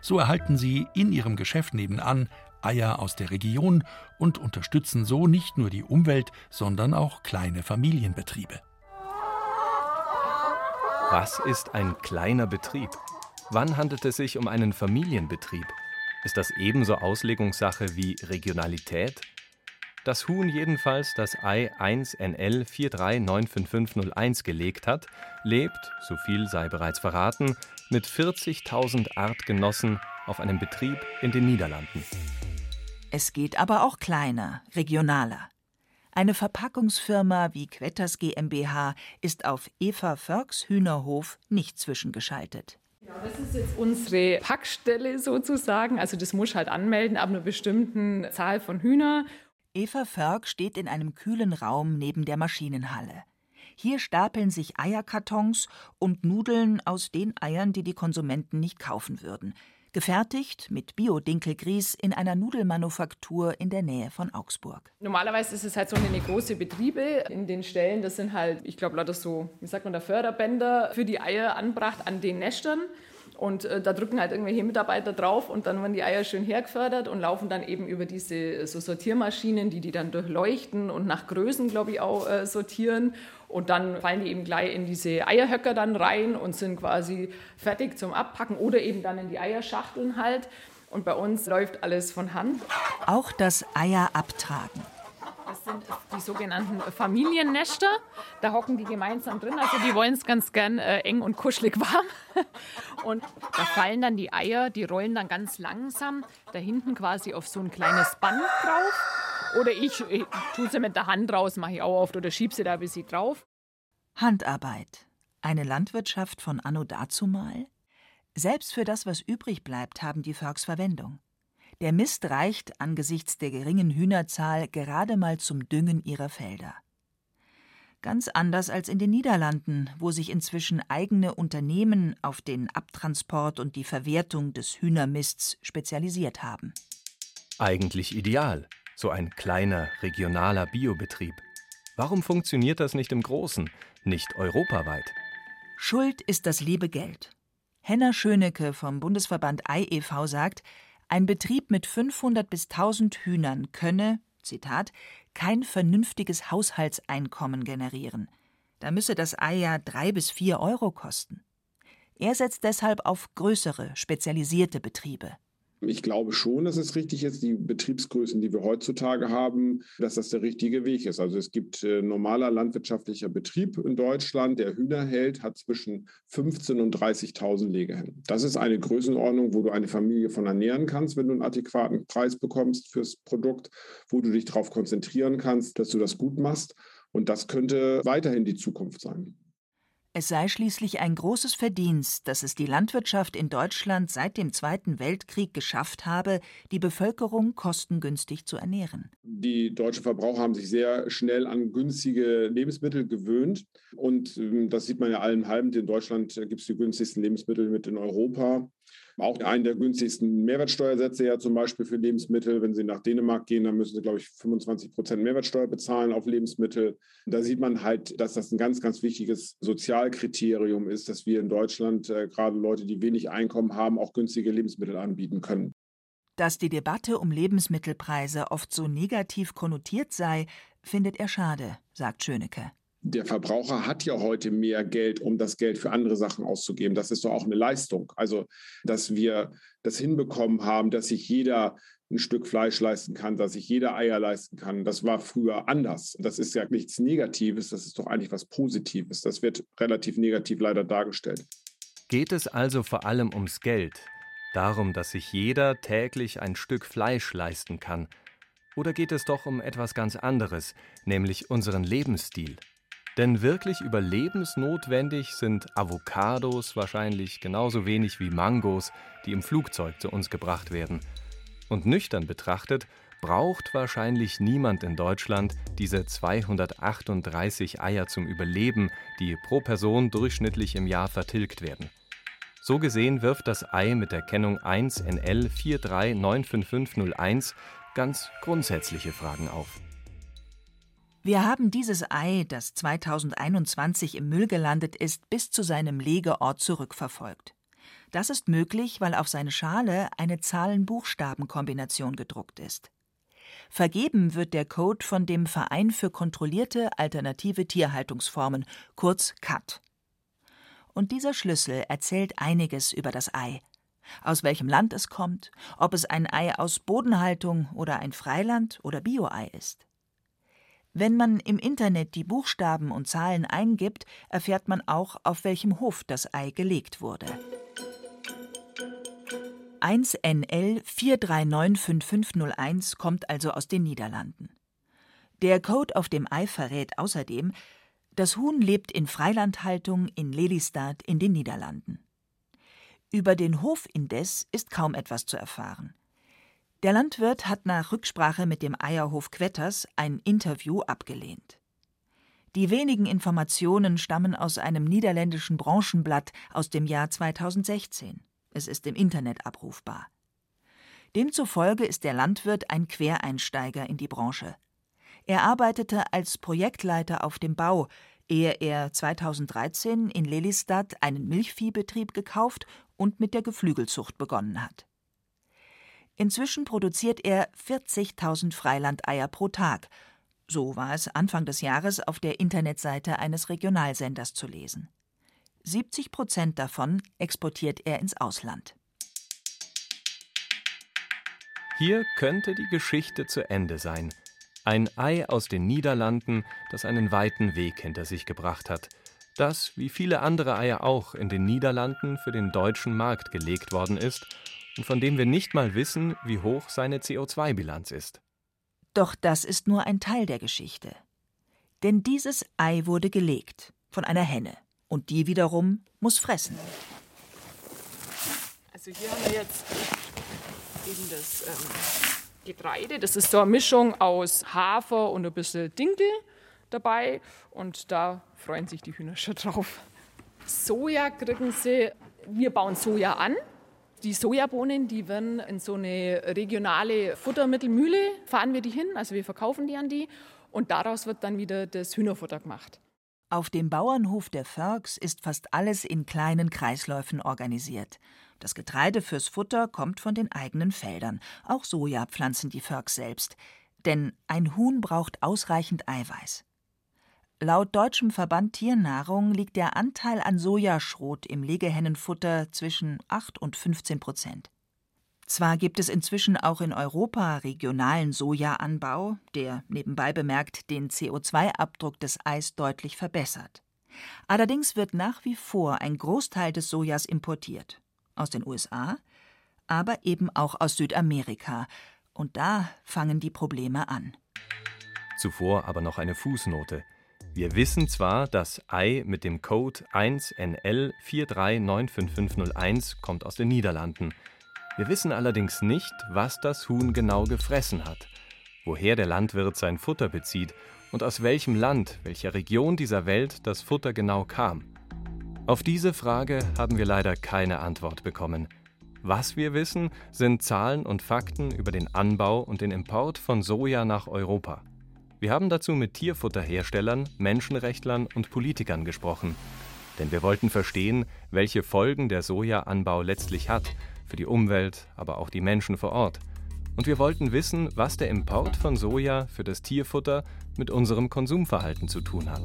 So erhalten sie in ihrem Geschäft nebenan Eier aus der Region und unterstützen so nicht nur die Umwelt, sondern auch kleine Familienbetriebe. Was ist ein kleiner Betrieb? Wann handelt es sich um einen Familienbetrieb? Ist das ebenso Auslegungssache wie Regionalität? Das Huhn jedenfalls das Ei 1NL4395501 gelegt hat, lebt, so viel sei bereits verraten, mit 40.000 Artgenossen auf einem Betrieb in den Niederlanden. Es geht aber auch kleiner, regionaler. Eine Verpackungsfirma wie Quetters GmbH ist auf Eva Förks Hühnerhof nicht zwischengeschaltet. Ja, das ist jetzt unsere Packstelle sozusagen. Also das muss halt anmelden ab einer bestimmten Zahl von Hühner. Eva Förk steht in einem kühlen Raum neben der Maschinenhalle. Hier stapeln sich Eierkartons und Nudeln aus den Eiern, die die Konsumenten nicht kaufen würden. Gefertigt mit Bio-Dinkelgrieß in einer Nudelmanufaktur in der Nähe von Augsburg. Normalerweise ist es halt so eine große Betriebe. In den Stellen, das sind halt, ich glaube, lauter so, wie sagt man da, Förderbänder für die Eier anbracht an den Nestern. Und äh, da drücken halt irgendwelche Mitarbeiter drauf und dann werden die Eier schön hergefördert und laufen dann eben über diese so Sortiermaschinen, die die dann durchleuchten und nach Größen, glaube ich, auch äh, sortieren. Und dann fallen die eben gleich in diese Eierhöcker dann rein und sind quasi fertig zum Abpacken oder eben dann in die Eierschachteln halt. Und bei uns läuft alles von Hand. Auch das Eier abtragen. Das sind die sogenannten Familiennester. Da hocken die gemeinsam drin. Also die wollen es ganz gern äh, eng und kuschelig warm. Und da fallen dann die Eier, die rollen dann ganz langsam da hinten quasi auf so ein kleines Band drauf. Oder ich, ich tue sie mit der Hand raus, mache ich auch oft oder schiebe sie da ein bisschen drauf. Handarbeit. Eine Landwirtschaft von Anno dazumal? Selbst für das, was übrig bleibt, haben die Förks Verwendung. Der Mist reicht angesichts der geringen Hühnerzahl gerade mal zum Düngen ihrer Felder. Ganz anders als in den Niederlanden, wo sich inzwischen eigene Unternehmen auf den Abtransport und die Verwertung des Hühnermists spezialisiert haben. Eigentlich ideal, so ein kleiner regionaler Biobetrieb. Warum funktioniert das nicht im Großen, nicht europaweit? Schuld ist das liebe Geld. Henna Schönecke vom Bundesverband Ei e.V. sagt, ein Betrieb mit 500 bis 1000 Hühnern könne, Zitat, kein vernünftiges Haushaltseinkommen generieren. Da müsse das Ei ja drei bis vier Euro kosten. Er setzt deshalb auf größere, spezialisierte Betriebe. Ich glaube schon, dass es richtig ist, die Betriebsgrößen, die wir heutzutage haben, dass das der richtige Weg ist. Also es gibt äh, normaler landwirtschaftlicher Betrieb in Deutschland, der Hühner hält, hat zwischen 15.000 und 30.000 Legehennen. Das ist eine Größenordnung, wo du eine Familie von ernähren kannst, wenn du einen adäquaten Preis bekommst fürs Produkt, wo du dich darauf konzentrieren kannst, dass du das gut machst. Und das könnte weiterhin die Zukunft sein. Es sei schließlich ein großes Verdienst, dass es die Landwirtschaft in Deutschland seit dem Zweiten Weltkrieg geschafft habe, die Bevölkerung kostengünstig zu ernähren. Die deutschen Verbraucher haben sich sehr schnell an günstige Lebensmittel gewöhnt. Und ähm, das sieht man ja allen halben. In Deutschland gibt es die günstigsten Lebensmittel mit in Europa. Auch einen der günstigsten Mehrwertsteuersätze ja zum Beispiel für Lebensmittel. Wenn Sie nach Dänemark gehen, dann müssen Sie, glaube ich, 25 Prozent Mehrwertsteuer bezahlen auf Lebensmittel. Da sieht man halt, dass das ein ganz, ganz wichtiges Sozialkriterium ist, dass wir in Deutschland äh, gerade Leute, die wenig Einkommen haben, auch günstige Lebensmittel anbieten können. Dass die Debatte um Lebensmittelpreise oft so negativ konnotiert sei, findet er schade, sagt Schönecke der Verbraucher hat ja heute mehr Geld, um das Geld für andere Sachen auszugeben. Das ist doch auch eine Leistung. Also, dass wir das hinbekommen haben, dass sich jeder ein Stück Fleisch leisten kann, dass sich jeder Eier leisten kann. Das war früher anders. Das ist ja nichts Negatives, das ist doch eigentlich was Positives. Das wird relativ negativ leider dargestellt. Geht es also vor allem ums Geld, darum, dass sich jeder täglich ein Stück Fleisch leisten kann? Oder geht es doch um etwas ganz anderes, nämlich unseren Lebensstil? Denn wirklich überlebensnotwendig sind Avocados wahrscheinlich genauso wenig wie Mangos, die im Flugzeug zu uns gebracht werden. Und nüchtern betrachtet braucht wahrscheinlich niemand in Deutschland diese 238 Eier zum Überleben, die pro Person durchschnittlich im Jahr vertilgt werden. So gesehen wirft das Ei mit der Kennung 1NL4395501 ganz grundsätzliche Fragen auf. Wir haben dieses Ei, das 2021 im Müll gelandet ist, bis zu seinem Legeort zurückverfolgt. Das ist möglich, weil auf seine Schale eine Zahlen-Buchstaben-Kombination gedruckt ist. Vergeben wird der Code von dem Verein für kontrollierte alternative Tierhaltungsformen, kurz CAT. Und dieser Schlüssel erzählt einiges über das Ei. aus welchem Land es kommt, ob es ein Ei aus Bodenhaltung oder ein Freiland- oder Bio-Ei ist. Wenn man im Internet die Buchstaben und Zahlen eingibt, erfährt man auch, auf welchem Hof das Ei gelegt wurde. 1NL 4395501 kommt also aus den Niederlanden. Der Code auf dem Ei verrät außerdem, das Huhn lebt in Freilandhaltung in Lelystad in den Niederlanden. Über den Hof indes ist kaum etwas zu erfahren. Der Landwirt hat nach Rücksprache mit dem Eierhof Quetters ein Interview abgelehnt. Die wenigen Informationen stammen aus einem niederländischen Branchenblatt aus dem Jahr 2016. Es ist im Internet abrufbar. Demzufolge ist der Landwirt ein Quereinsteiger in die Branche. Er arbeitete als Projektleiter auf dem Bau, ehe er 2013 in Lelystad einen Milchviehbetrieb gekauft und mit der Geflügelzucht begonnen hat. Inzwischen produziert er 40.000 Freilandeier pro Tag. So war es Anfang des Jahres auf der Internetseite eines Regionalsenders zu lesen. 70 Prozent davon exportiert er ins Ausland. Hier könnte die Geschichte zu Ende sein. Ein Ei aus den Niederlanden, das einen weiten Weg hinter sich gebracht hat, das, wie viele andere Eier auch, in den Niederlanden für den deutschen Markt gelegt worden ist und von dem wir nicht mal wissen, wie hoch seine CO2-Bilanz ist. Doch das ist nur ein Teil der Geschichte. Denn dieses Ei wurde gelegt von einer Henne und die wiederum muss fressen. Also hier haben wir jetzt eben das ähm, Getreide. Das ist so eine Mischung aus Hafer und ein bisschen Dinkel dabei und da freuen sich die Hühner schon drauf. Soja kriegen sie, wir bauen Soja an. Die Sojabohnen, die werden in so eine regionale Futtermittelmühle, fahren wir die hin, also wir verkaufen die an die und daraus wird dann wieder das Hühnerfutter gemacht. Auf dem Bauernhof der Förgs ist fast alles in kleinen Kreisläufen organisiert. Das Getreide fürs Futter kommt von den eigenen Feldern. Auch Soja pflanzen die Förgs selbst. Denn ein Huhn braucht ausreichend Eiweiß. Laut Deutschem Verband Tiernahrung liegt der Anteil an Sojaschrot im Legehennenfutter zwischen 8 und 15 Prozent. Zwar gibt es inzwischen auch in Europa regionalen Sojaanbau, der nebenbei bemerkt den CO2-Abdruck des Eis deutlich verbessert. Allerdings wird nach wie vor ein Großteil des Sojas importiert. Aus den USA, aber eben auch aus Südamerika. Und da fangen die Probleme an. Zuvor aber noch eine Fußnote. Wir wissen zwar, das Ei mit dem Code 1NL4395501 kommt aus den Niederlanden. Wir wissen allerdings nicht, was das Huhn genau gefressen hat, woher der Landwirt sein Futter bezieht und aus welchem Land, welcher Region dieser Welt das Futter genau kam. Auf diese Frage haben wir leider keine Antwort bekommen. Was wir wissen, sind Zahlen und Fakten über den Anbau und den Import von Soja nach Europa. Wir haben dazu mit Tierfutterherstellern, Menschenrechtlern und Politikern gesprochen. Denn wir wollten verstehen, welche Folgen der Sojaanbau letztlich hat, für die Umwelt, aber auch die Menschen vor Ort. Und wir wollten wissen, was der Import von Soja für das Tierfutter mit unserem Konsumverhalten zu tun hat.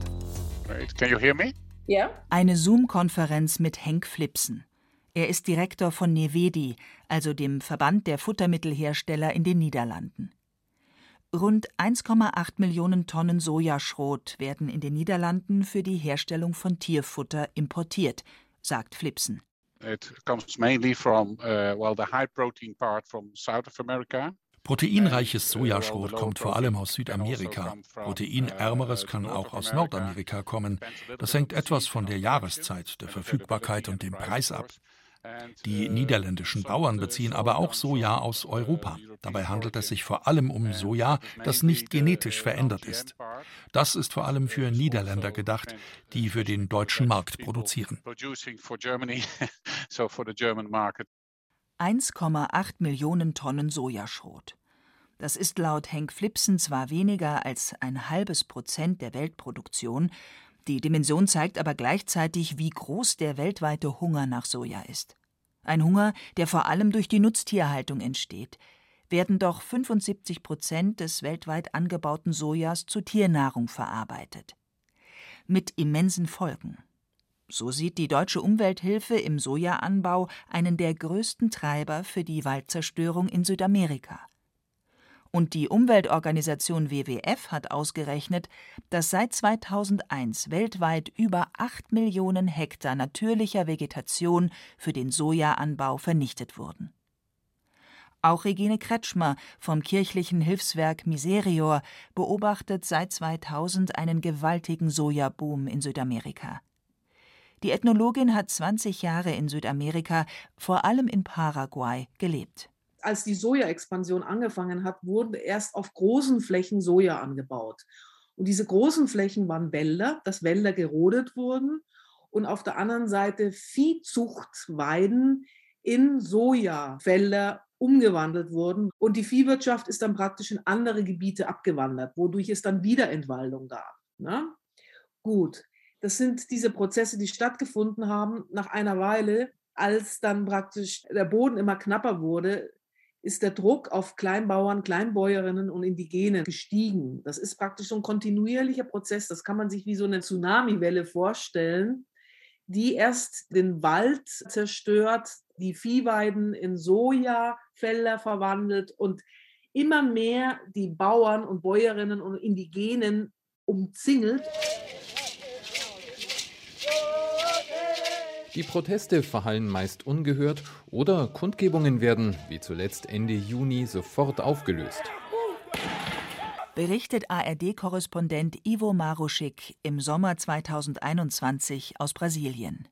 Can you hear me? Ja. Eine Zoom-Konferenz mit Henk Flipsen. Er ist Direktor von Nevedi, also dem Verband der Futtermittelhersteller in den Niederlanden. Rund 1,8 Millionen Tonnen Sojaschrot werden in den Niederlanden für die Herstellung von Tierfutter importiert, sagt Flipsen. It comes mainly from uh, well the high protein part from South of America. Proteinreiches Sojaschrot kommt vor allem aus Südamerika. Proteinärmeres kann auch aus Nordamerika kommen. Das hängt etwas von der Jahreszeit, der Verfügbarkeit und dem Preis ab. Die niederländischen Bauern beziehen aber auch Soja aus Europa. Dabei handelt es sich vor allem um Soja, das nicht genetisch verändert ist. Das ist vor allem für Niederländer gedacht, die für den deutschen Markt produzieren. 1,8 Millionen Tonnen Sojaschrot. Das ist laut Henk Flipsen zwar weniger als ein halbes Prozent der Weltproduktion, die Dimension zeigt aber gleichzeitig, wie groß der weltweite Hunger nach Soja ist. Ein Hunger, der vor allem durch die Nutztierhaltung entsteht. Werden doch 75 Prozent des weltweit angebauten Sojas zu Tiernahrung verarbeitet. Mit immensen Folgen. So sieht die deutsche Umwelthilfe im Sojaanbau einen der größten Treiber für die Waldzerstörung in Südamerika. Und die Umweltorganisation WWF hat ausgerechnet, dass seit 2001 weltweit über 8 Millionen Hektar natürlicher Vegetation für den Sojaanbau vernichtet wurden. Auch Regine Kretschmer vom kirchlichen Hilfswerk Miserior beobachtet seit 2000 einen gewaltigen Sojaboom in Südamerika. Die Ethnologin hat 20 Jahre in Südamerika, vor allem in Paraguay, gelebt. Als die Sojaexpansion angefangen hat, wurden erst auf großen Flächen Soja angebaut. Und diese großen Flächen waren Wälder, dass Wälder gerodet wurden und auf der anderen Seite Viehzuchtweiden in Sojafelder umgewandelt wurden. Und die Viehwirtschaft ist dann praktisch in andere Gebiete abgewandert, wodurch es dann wieder Entwaldung gab. Ne? Gut, das sind diese Prozesse, die stattgefunden haben. Nach einer Weile, als dann praktisch der Boden immer knapper wurde, ist der Druck auf Kleinbauern, Kleinbäuerinnen und Indigene gestiegen. Das ist praktisch so ein kontinuierlicher Prozess. Das kann man sich wie so eine Tsunamiwelle vorstellen, die erst den Wald zerstört, die Viehweiden in Sojafelder verwandelt und immer mehr die Bauern und Bäuerinnen und Indigenen umzingelt. Die Proteste verhallen meist ungehört oder Kundgebungen werden, wie zuletzt Ende Juni, sofort aufgelöst berichtet ARD-Korrespondent Ivo Maruschik im Sommer 2021 aus Brasilien.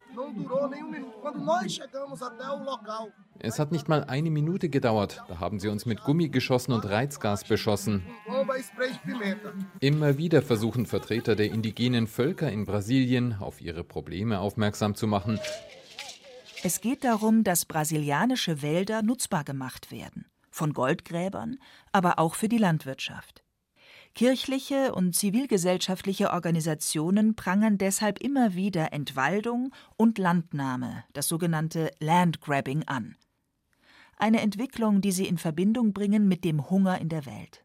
Es hat nicht mal eine Minute gedauert. Da haben sie uns mit Gummigeschossen und Reizgas beschossen. Immer wieder versuchen Vertreter der indigenen Völker in Brasilien auf ihre Probleme aufmerksam zu machen. Es geht darum, dass brasilianische Wälder nutzbar gemacht werden. Von Goldgräbern, aber auch für die Landwirtschaft. Kirchliche und zivilgesellschaftliche Organisationen prangern deshalb immer wieder Entwaldung und Landnahme, das sogenannte Landgrabbing, an. Eine Entwicklung, die sie in Verbindung bringen mit dem Hunger in der Welt.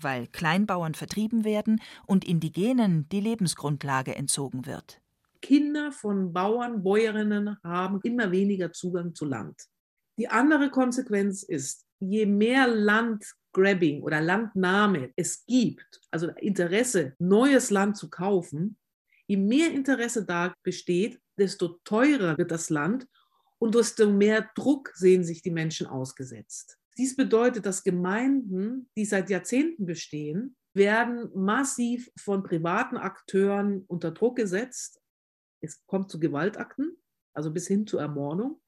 Weil Kleinbauern vertrieben werden und Indigenen die Lebensgrundlage entzogen wird. Kinder von Bauern, Bäuerinnen haben immer weniger Zugang zu Land. Die andere Konsequenz ist, je mehr Land Grabbing oder Landnahme es gibt, also Interesse, neues Land zu kaufen, je mehr Interesse da besteht, desto teurer wird das Land und desto mehr Druck sehen sich die Menschen ausgesetzt. Dies bedeutet, dass Gemeinden, die seit Jahrzehnten bestehen, werden massiv von privaten Akteuren unter Druck gesetzt. Es kommt zu Gewaltakten, also bis hin zur Ermordung.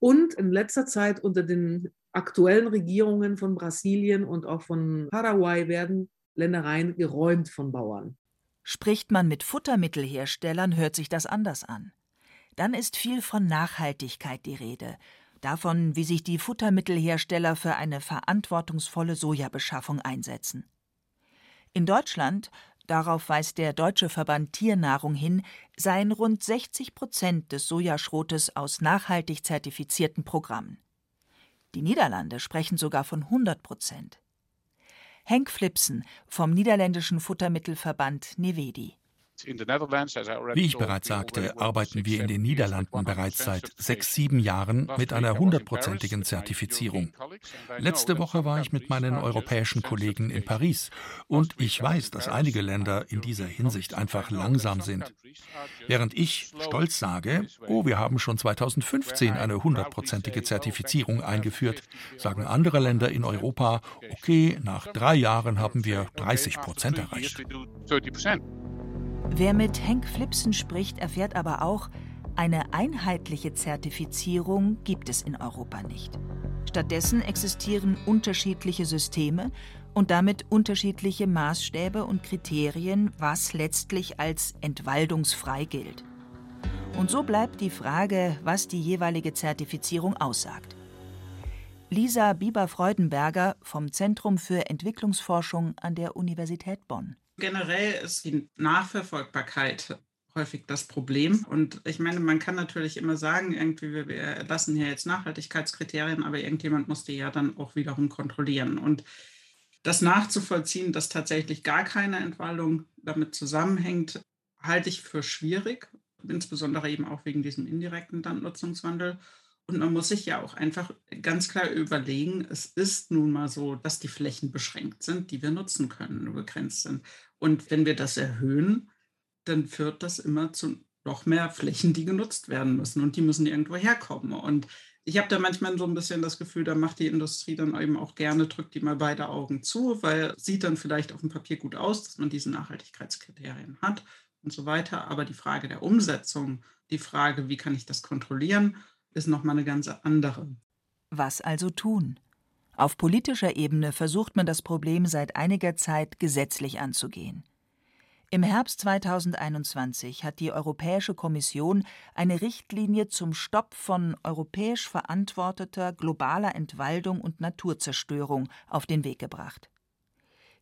Und in letzter Zeit unter den aktuellen Regierungen von Brasilien und auch von Paraguay werden Ländereien geräumt von Bauern. Spricht man mit Futtermittelherstellern, hört sich das anders an. Dann ist viel von Nachhaltigkeit die Rede, davon, wie sich die Futtermittelhersteller für eine verantwortungsvolle Sojabeschaffung einsetzen. In Deutschland, darauf weist der Deutsche Verband Tiernahrung hin, seien rund 60 Prozent des Sojaschrotes aus nachhaltig zertifizierten Programmen. Die Niederlande sprechen sogar von 100 Prozent. Henk Flipsen vom niederländischen Futtermittelverband Nevedi. Wie ich bereits sagte, arbeiten wir in den Niederlanden bereits seit sechs, sieben Jahren mit einer hundertprozentigen Zertifizierung. Letzte Woche war ich mit meinen europäischen Kollegen in Paris und ich weiß, dass einige Länder in dieser Hinsicht einfach langsam sind. Während ich stolz sage, oh, wir haben schon 2015 eine hundertprozentige Zertifizierung eingeführt, sagen andere Länder in Europa, okay, nach drei Jahren haben wir 30 Prozent erreicht. Wer mit Henk Flipsen spricht, erfährt aber auch, eine einheitliche Zertifizierung gibt es in Europa nicht. Stattdessen existieren unterschiedliche Systeme und damit unterschiedliche Maßstäbe und Kriterien, was letztlich als entwaldungsfrei gilt. Und so bleibt die Frage, was die jeweilige Zertifizierung aussagt. Lisa Bieber-Freudenberger vom Zentrum für Entwicklungsforschung an der Universität Bonn. Generell ist die Nachverfolgbarkeit häufig das Problem. Und ich meine, man kann natürlich immer sagen, irgendwie, wir, wir lassen hier jetzt Nachhaltigkeitskriterien, aber irgendjemand muss die ja dann auch wiederum kontrollieren. Und das nachzuvollziehen, dass tatsächlich gar keine Entwaldung damit zusammenhängt, halte ich für schwierig. insbesondere eben auch wegen diesem indirekten Landnutzungswandel. Und man muss sich ja auch einfach ganz klar überlegen, es ist nun mal so, dass die Flächen beschränkt sind, die wir nutzen können, nur begrenzt sind. Und wenn wir das erhöhen, dann führt das immer zu noch mehr Flächen, die genutzt werden müssen und die müssen irgendwo herkommen. Und ich habe da manchmal so ein bisschen das Gefühl, da macht die Industrie dann eben auch gerne, drückt die mal beide Augen zu, weil sieht dann vielleicht auf dem Papier gut aus, dass man diese Nachhaltigkeitskriterien hat und so weiter. Aber die Frage der Umsetzung, die Frage, wie kann ich das kontrollieren, ist nochmal eine ganz andere. Was also tun? Auf politischer Ebene versucht man das Problem seit einiger Zeit gesetzlich anzugehen. Im Herbst 2021 hat die Europäische Kommission eine Richtlinie zum Stopp von europäisch verantworteter globaler Entwaldung und Naturzerstörung auf den Weg gebracht.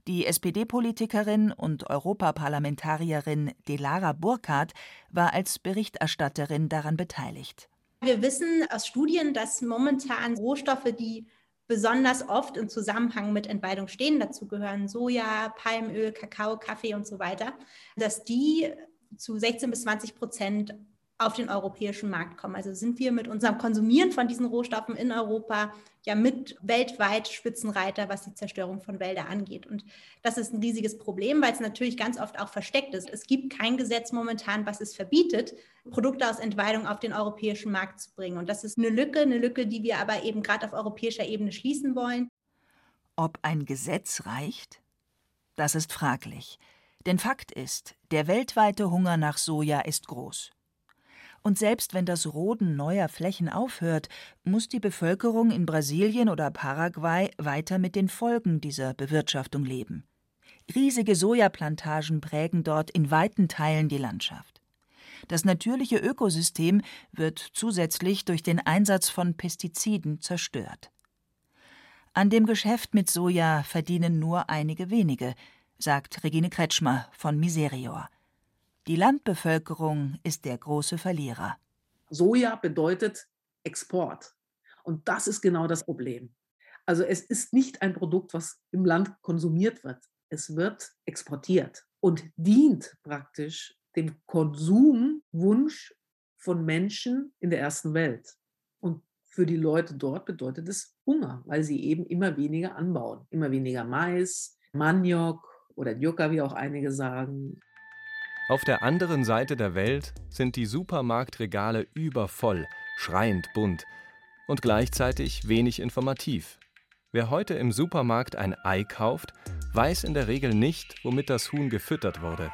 Die SPD-Politikerin und Europaparlamentarierin Delara Burkhardt war als Berichterstatterin daran beteiligt. Wir wissen aus Studien, dass momentan Rohstoffe, die besonders oft im Zusammenhang mit Entwaldung stehen, dazu gehören Soja, Palmöl, Kakao, Kaffee und so weiter, dass die zu 16 bis 20 Prozent auf den europäischen Markt kommen. Also sind wir mit unserem Konsumieren von diesen Rohstoffen in Europa ja mit weltweit Spitzenreiter, was die Zerstörung von Wäldern angeht. Und das ist ein riesiges Problem, weil es natürlich ganz oft auch versteckt ist. Es gibt kein Gesetz momentan, was es verbietet, Produkte aus Entweidung auf den europäischen Markt zu bringen. Und das ist eine Lücke, eine Lücke, die wir aber eben gerade auf europäischer Ebene schließen wollen. Ob ein Gesetz reicht? Das ist fraglich. Denn Fakt ist, der weltweite Hunger nach Soja ist groß. Und selbst wenn das Roden neuer Flächen aufhört, muss die Bevölkerung in Brasilien oder Paraguay weiter mit den Folgen dieser Bewirtschaftung leben. Riesige Sojaplantagen prägen dort in weiten Teilen die Landschaft. Das natürliche Ökosystem wird zusätzlich durch den Einsatz von Pestiziden zerstört. An dem Geschäft mit Soja verdienen nur einige wenige, sagt Regine Kretschmer von Miserior. Die Landbevölkerung ist der große Verlierer. Soja bedeutet Export. Und das ist genau das Problem. Also es ist nicht ein Produkt, was im Land konsumiert wird. Es wird exportiert und dient praktisch dem Konsumwunsch von Menschen in der ersten Welt. Und für die Leute dort bedeutet es Hunger, weil sie eben immer weniger anbauen. Immer weniger Mais, Maniok oder Yucca, wie auch einige sagen. Auf der anderen Seite der Welt sind die Supermarktregale übervoll, schreiend bunt und gleichzeitig wenig informativ. Wer heute im Supermarkt ein Ei kauft, weiß in der Regel nicht, womit das Huhn gefüttert wurde.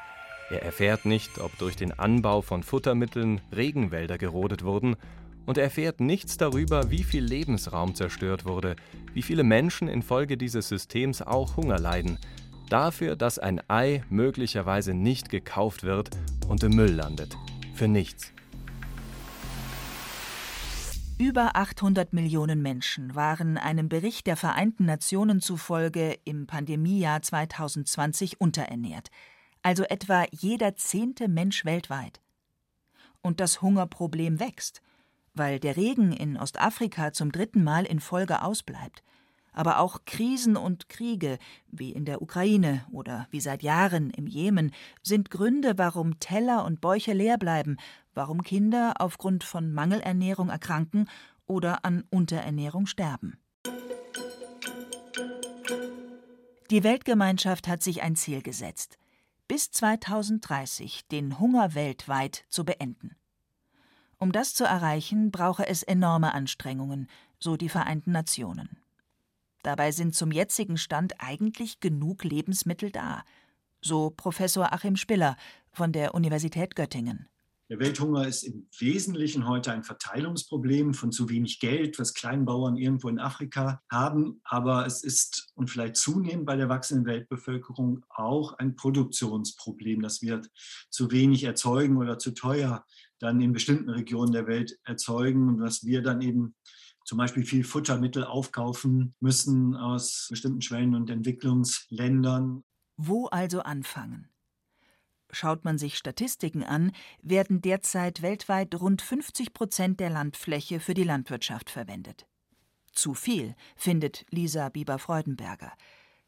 Er erfährt nicht, ob durch den Anbau von Futtermitteln Regenwälder gerodet wurden, und er erfährt nichts darüber, wie viel Lebensraum zerstört wurde, wie viele Menschen infolge dieses Systems auch Hunger leiden, Dafür, dass ein Ei möglicherweise nicht gekauft wird und im Müll landet. Für nichts. Über 800 Millionen Menschen waren einem Bericht der Vereinten Nationen zufolge im Pandemiejahr 2020 unterernährt, also etwa jeder zehnte Mensch weltweit. Und das Hungerproblem wächst, weil der Regen in Ostafrika zum dritten Mal in Folge ausbleibt aber auch Krisen und Kriege, wie in der Ukraine oder wie seit Jahren im Jemen, sind Gründe, warum Teller und Bäuche leer bleiben, warum Kinder aufgrund von Mangelernährung erkranken oder an Unterernährung sterben. Die Weltgemeinschaft hat sich ein Ziel gesetzt, bis 2030 den Hunger weltweit zu beenden. Um das zu erreichen, brauche es enorme Anstrengungen, so die Vereinten Nationen. Dabei sind zum jetzigen Stand eigentlich genug Lebensmittel da, so Professor Achim Spiller von der Universität Göttingen. Der Welthunger ist im Wesentlichen heute ein Verteilungsproblem von zu wenig Geld, was Kleinbauern irgendwo in Afrika haben. Aber es ist und vielleicht zunehmend bei der wachsenden Weltbevölkerung auch ein Produktionsproblem, dass wir zu wenig erzeugen oder zu teuer dann in bestimmten Regionen der Welt erzeugen und was wir dann eben zum Beispiel viel Futtermittel aufkaufen müssen aus bestimmten Schwellen- und Entwicklungsländern. Wo also anfangen? Schaut man sich Statistiken an, werden derzeit weltweit rund 50 Prozent der Landfläche für die Landwirtschaft verwendet. Zu viel, findet Lisa Bieber-Freudenberger.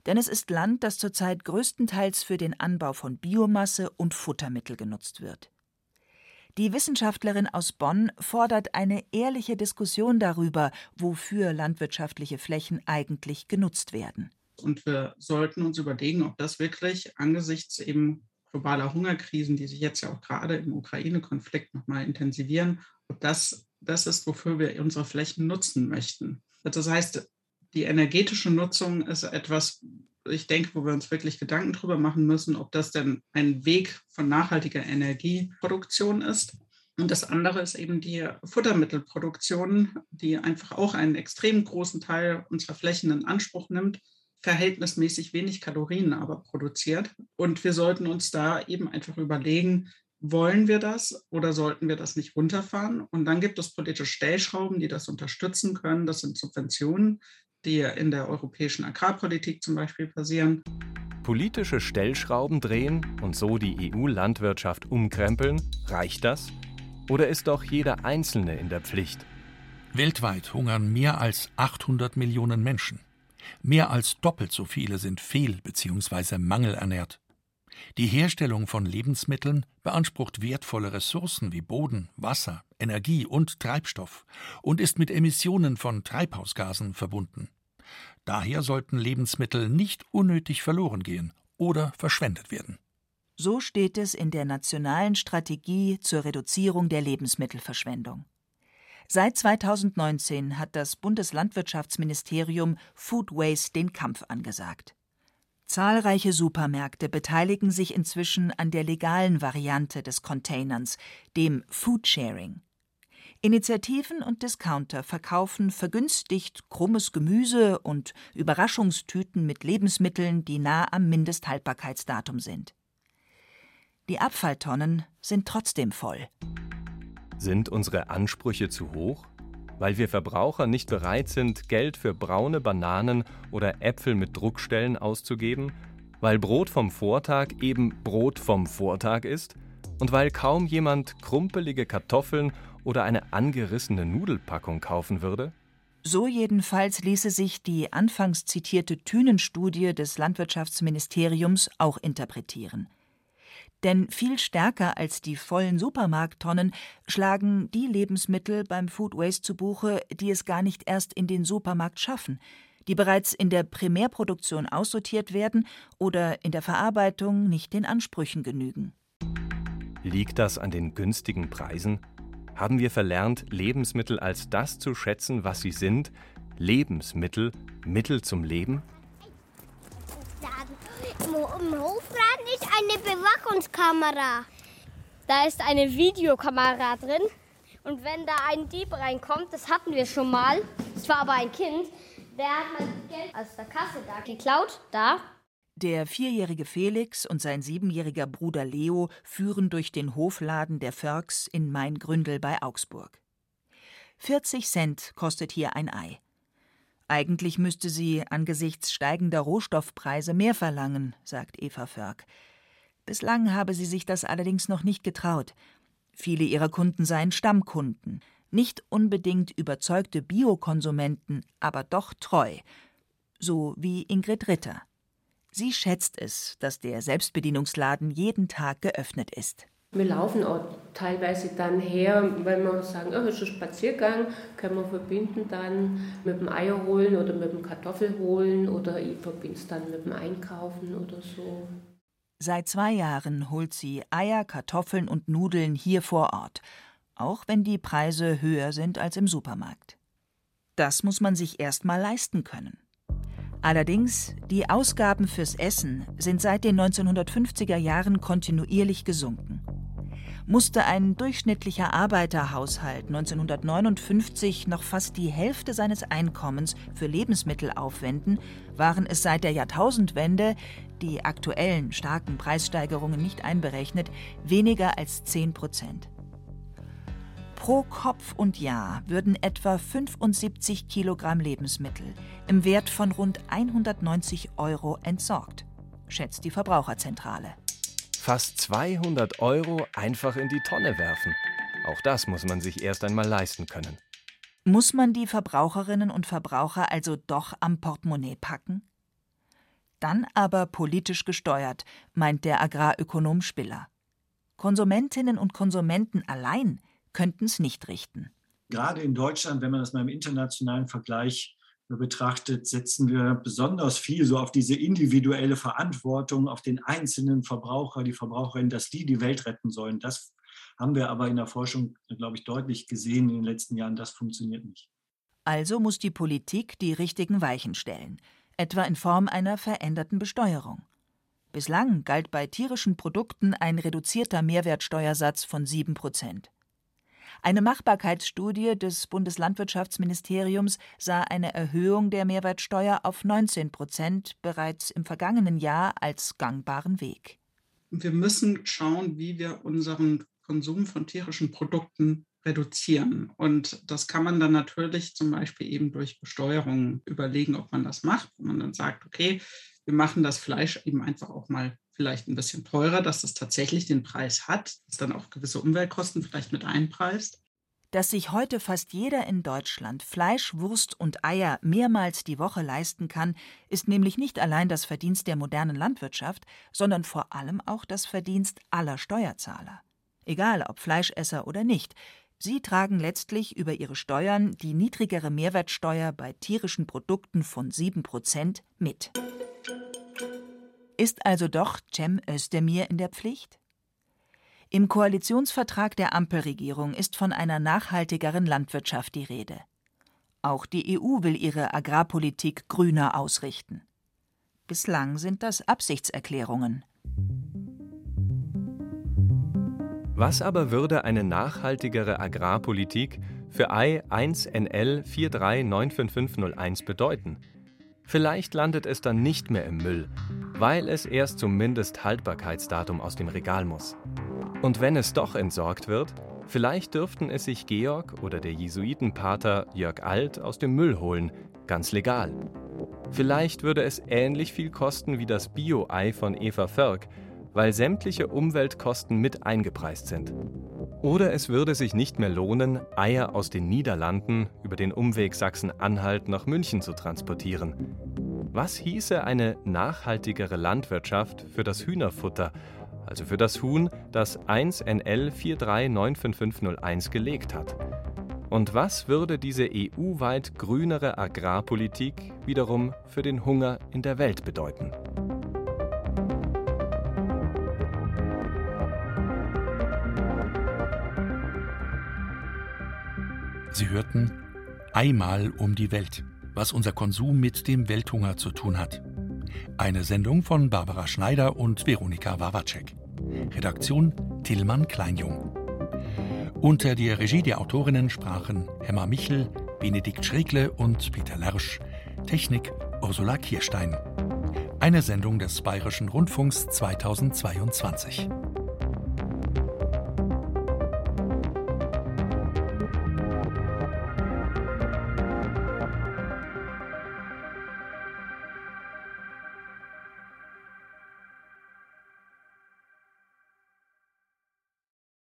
Denn es ist Land, das zurzeit größtenteils für den Anbau von Biomasse und Futtermittel genutzt wird. Die Wissenschaftlerin aus Bonn fordert eine ehrliche Diskussion darüber, wofür landwirtschaftliche Flächen eigentlich genutzt werden. Und wir sollten uns überlegen, ob das wirklich angesichts eben globaler Hungerkrisen, die sich jetzt ja auch gerade im Ukraine-Konflikt nochmal intensivieren, ob das das ist, wofür wir unsere Flächen nutzen möchten. Das heißt, die energetische Nutzung ist etwas, ich denke, wo wir uns wirklich Gedanken darüber machen müssen, ob das denn ein Weg von nachhaltiger Energieproduktion ist. Und das andere ist eben die Futtermittelproduktion, die einfach auch einen extrem großen Teil unserer Flächen in Anspruch nimmt, verhältnismäßig wenig Kalorien aber produziert. Und wir sollten uns da eben einfach überlegen, wollen wir das oder sollten wir das nicht runterfahren? Und dann gibt es politische Stellschrauben, die das unterstützen können. Das sind Subventionen, die in der europäischen Agrarpolitik zum Beispiel passieren. Politische Stellschrauben drehen und so die EU-Landwirtschaft umkrempeln, reicht das? Oder ist doch jeder Einzelne in der Pflicht? Weltweit hungern mehr als 800 Millionen Menschen. Mehr als doppelt so viele sind fehl- bzw. mangelernährt. Die Herstellung von Lebensmitteln beansprucht wertvolle Ressourcen wie Boden, Wasser, Energie und Treibstoff und ist mit Emissionen von Treibhausgasen verbunden. Daher sollten Lebensmittel nicht unnötig verloren gehen oder verschwendet werden. So steht es in der nationalen Strategie zur Reduzierung der Lebensmittelverschwendung. Seit 2019 hat das Bundeslandwirtschaftsministerium Food Waste den Kampf angesagt. Zahlreiche Supermärkte beteiligen sich inzwischen an der legalen Variante des Containerns, dem Foodsharing. Initiativen und Discounter verkaufen vergünstigt krummes Gemüse und Überraschungstüten mit Lebensmitteln, die nah am Mindesthaltbarkeitsdatum sind. Die Abfalltonnen sind trotzdem voll. Sind unsere Ansprüche zu hoch? Weil wir Verbraucher nicht bereit sind, Geld für braune Bananen oder Äpfel mit Druckstellen auszugeben? Weil Brot vom Vortag eben Brot vom Vortag ist? Und weil kaum jemand krumpelige Kartoffeln oder eine angerissene Nudelpackung kaufen würde? So jedenfalls ließe sich die anfangs zitierte Thünenstudie des Landwirtschaftsministeriums auch interpretieren. Denn viel stärker als die vollen Supermarkttonnen schlagen die Lebensmittel beim Food Waste zu Buche, die es gar nicht erst in den Supermarkt schaffen, die bereits in der Primärproduktion aussortiert werden oder in der Verarbeitung nicht den Ansprüchen genügen. Liegt das an den günstigen Preisen? Haben wir verlernt, Lebensmittel als das zu schätzen, was sie sind? Lebensmittel, Mittel zum Leben? Im, Im Hofladen ist eine Bewachungskamera. Da ist eine Videokamera drin. Und wenn da ein Dieb reinkommt, das hatten wir schon mal, das war aber ein Kind, der hat mein Geld aus der Kasse da geklaut, da. Der vierjährige Felix und sein siebenjähriger Bruder Leo führen durch den Hofladen der Förks in Maingründel bei Augsburg. 40 Cent kostet hier ein Ei. Eigentlich müsste sie angesichts steigender Rohstoffpreise mehr verlangen, sagt Eva Förk. Bislang habe sie sich das allerdings noch nicht getraut. Viele ihrer Kunden seien Stammkunden, nicht unbedingt überzeugte Biokonsumenten, aber doch treu, so wie Ingrid Ritter. Sie schätzt es, dass der Selbstbedienungsladen jeden Tag geöffnet ist. Wir laufen auch teilweise dann her, weil wir sagen, oh, ist ein Spaziergang, können wir verbinden dann mit dem Eier holen oder mit dem Kartoffel holen oder ich verbinde es dann mit dem Einkaufen oder so. Seit zwei Jahren holt sie Eier, Kartoffeln und Nudeln hier vor Ort, auch wenn die Preise höher sind als im Supermarkt. Das muss man sich erst mal leisten können. Allerdings, die Ausgaben fürs Essen sind seit den 1950er Jahren kontinuierlich gesunken musste ein durchschnittlicher Arbeiterhaushalt 1959 noch fast die Hälfte seines Einkommens für Lebensmittel aufwenden, waren es seit der Jahrtausendwende, die aktuellen starken Preissteigerungen nicht einberechnet, weniger als 10 Prozent. Pro Kopf und Jahr würden etwa 75 Kilogramm Lebensmittel im Wert von rund 190 Euro entsorgt, schätzt die Verbraucherzentrale fast 200 Euro einfach in die Tonne werfen. Auch das muss man sich erst einmal leisten können. Muss man die Verbraucherinnen und Verbraucher also doch am Portemonnaie packen? Dann aber politisch gesteuert, meint der Agrarökonom Spiller. Konsumentinnen und Konsumenten allein könnten es nicht richten. Gerade in Deutschland, wenn man das mal im internationalen Vergleich betrachtet, setzen wir besonders viel so auf diese individuelle Verantwortung, auf den einzelnen Verbraucher, die Verbraucherin, dass die die Welt retten sollen. Das haben wir aber in der Forschung, glaube ich, deutlich gesehen in den letzten Jahren. Das funktioniert nicht. Also muss die Politik die richtigen Weichen stellen, etwa in Form einer veränderten Besteuerung. Bislang galt bei tierischen Produkten ein reduzierter Mehrwertsteuersatz von 7 Prozent. Eine Machbarkeitsstudie des Bundeslandwirtschaftsministeriums sah eine Erhöhung der Mehrwertsteuer auf 19 Prozent bereits im vergangenen Jahr als gangbaren Weg. Wir müssen schauen, wie wir unseren Konsum von tierischen Produkten reduzieren. Und das kann man dann natürlich zum Beispiel eben durch Besteuerung überlegen, ob man das macht. Wenn man dann sagt, okay, wir machen das Fleisch eben einfach auch mal vielleicht ein bisschen teurer, dass das tatsächlich den Preis hat, dass dann auch gewisse Umweltkosten vielleicht mit einpreist. Dass sich heute fast jeder in Deutschland Fleisch, Wurst und Eier mehrmals die Woche leisten kann, ist nämlich nicht allein das Verdienst der modernen Landwirtschaft, sondern vor allem auch das Verdienst aller Steuerzahler. Egal ob Fleischesser oder nicht, sie tragen letztlich über ihre Steuern die niedrigere Mehrwertsteuer bei tierischen Produkten von 7 Prozent mit. Ist also doch Cem Özdemir in der Pflicht? Im Koalitionsvertrag der Ampelregierung ist von einer nachhaltigeren Landwirtschaft die Rede. Auch die EU will ihre Agrarpolitik grüner ausrichten. Bislang sind das Absichtserklärungen. Was aber würde eine nachhaltigere Agrarpolitik für I 1NL 4395501 bedeuten? Vielleicht landet es dann nicht mehr im Müll, weil es erst zum Mindesthaltbarkeitsdatum aus dem Regal muss. Und wenn es doch entsorgt wird, vielleicht dürften es sich Georg oder der Jesuitenpater Jörg Alt aus dem Müll holen, ganz legal. Vielleicht würde es ähnlich viel kosten wie das Bio-Ei von Eva Förg, weil sämtliche Umweltkosten mit eingepreist sind. Oder es würde sich nicht mehr lohnen, Eier aus den Niederlanden über den Umweg Sachsen-Anhalt nach München zu transportieren. Was hieße eine nachhaltigere Landwirtschaft für das Hühnerfutter, also für das Huhn, das 1NL 43955501 gelegt hat? Und was würde diese EU-weit grünere Agrarpolitik wiederum für den Hunger in der Welt bedeuten? Sie hörten Einmal um die Welt, was unser Konsum mit dem Welthunger zu tun hat. Eine Sendung von Barbara Schneider und Veronika Wawacek. Redaktion Tillmann Kleinjung. Unter der Regie der Autorinnen sprachen Emma Michel, Benedikt Schregle und Peter Lersch. Technik Ursula Kirstein. Eine Sendung des Bayerischen Rundfunks 2022.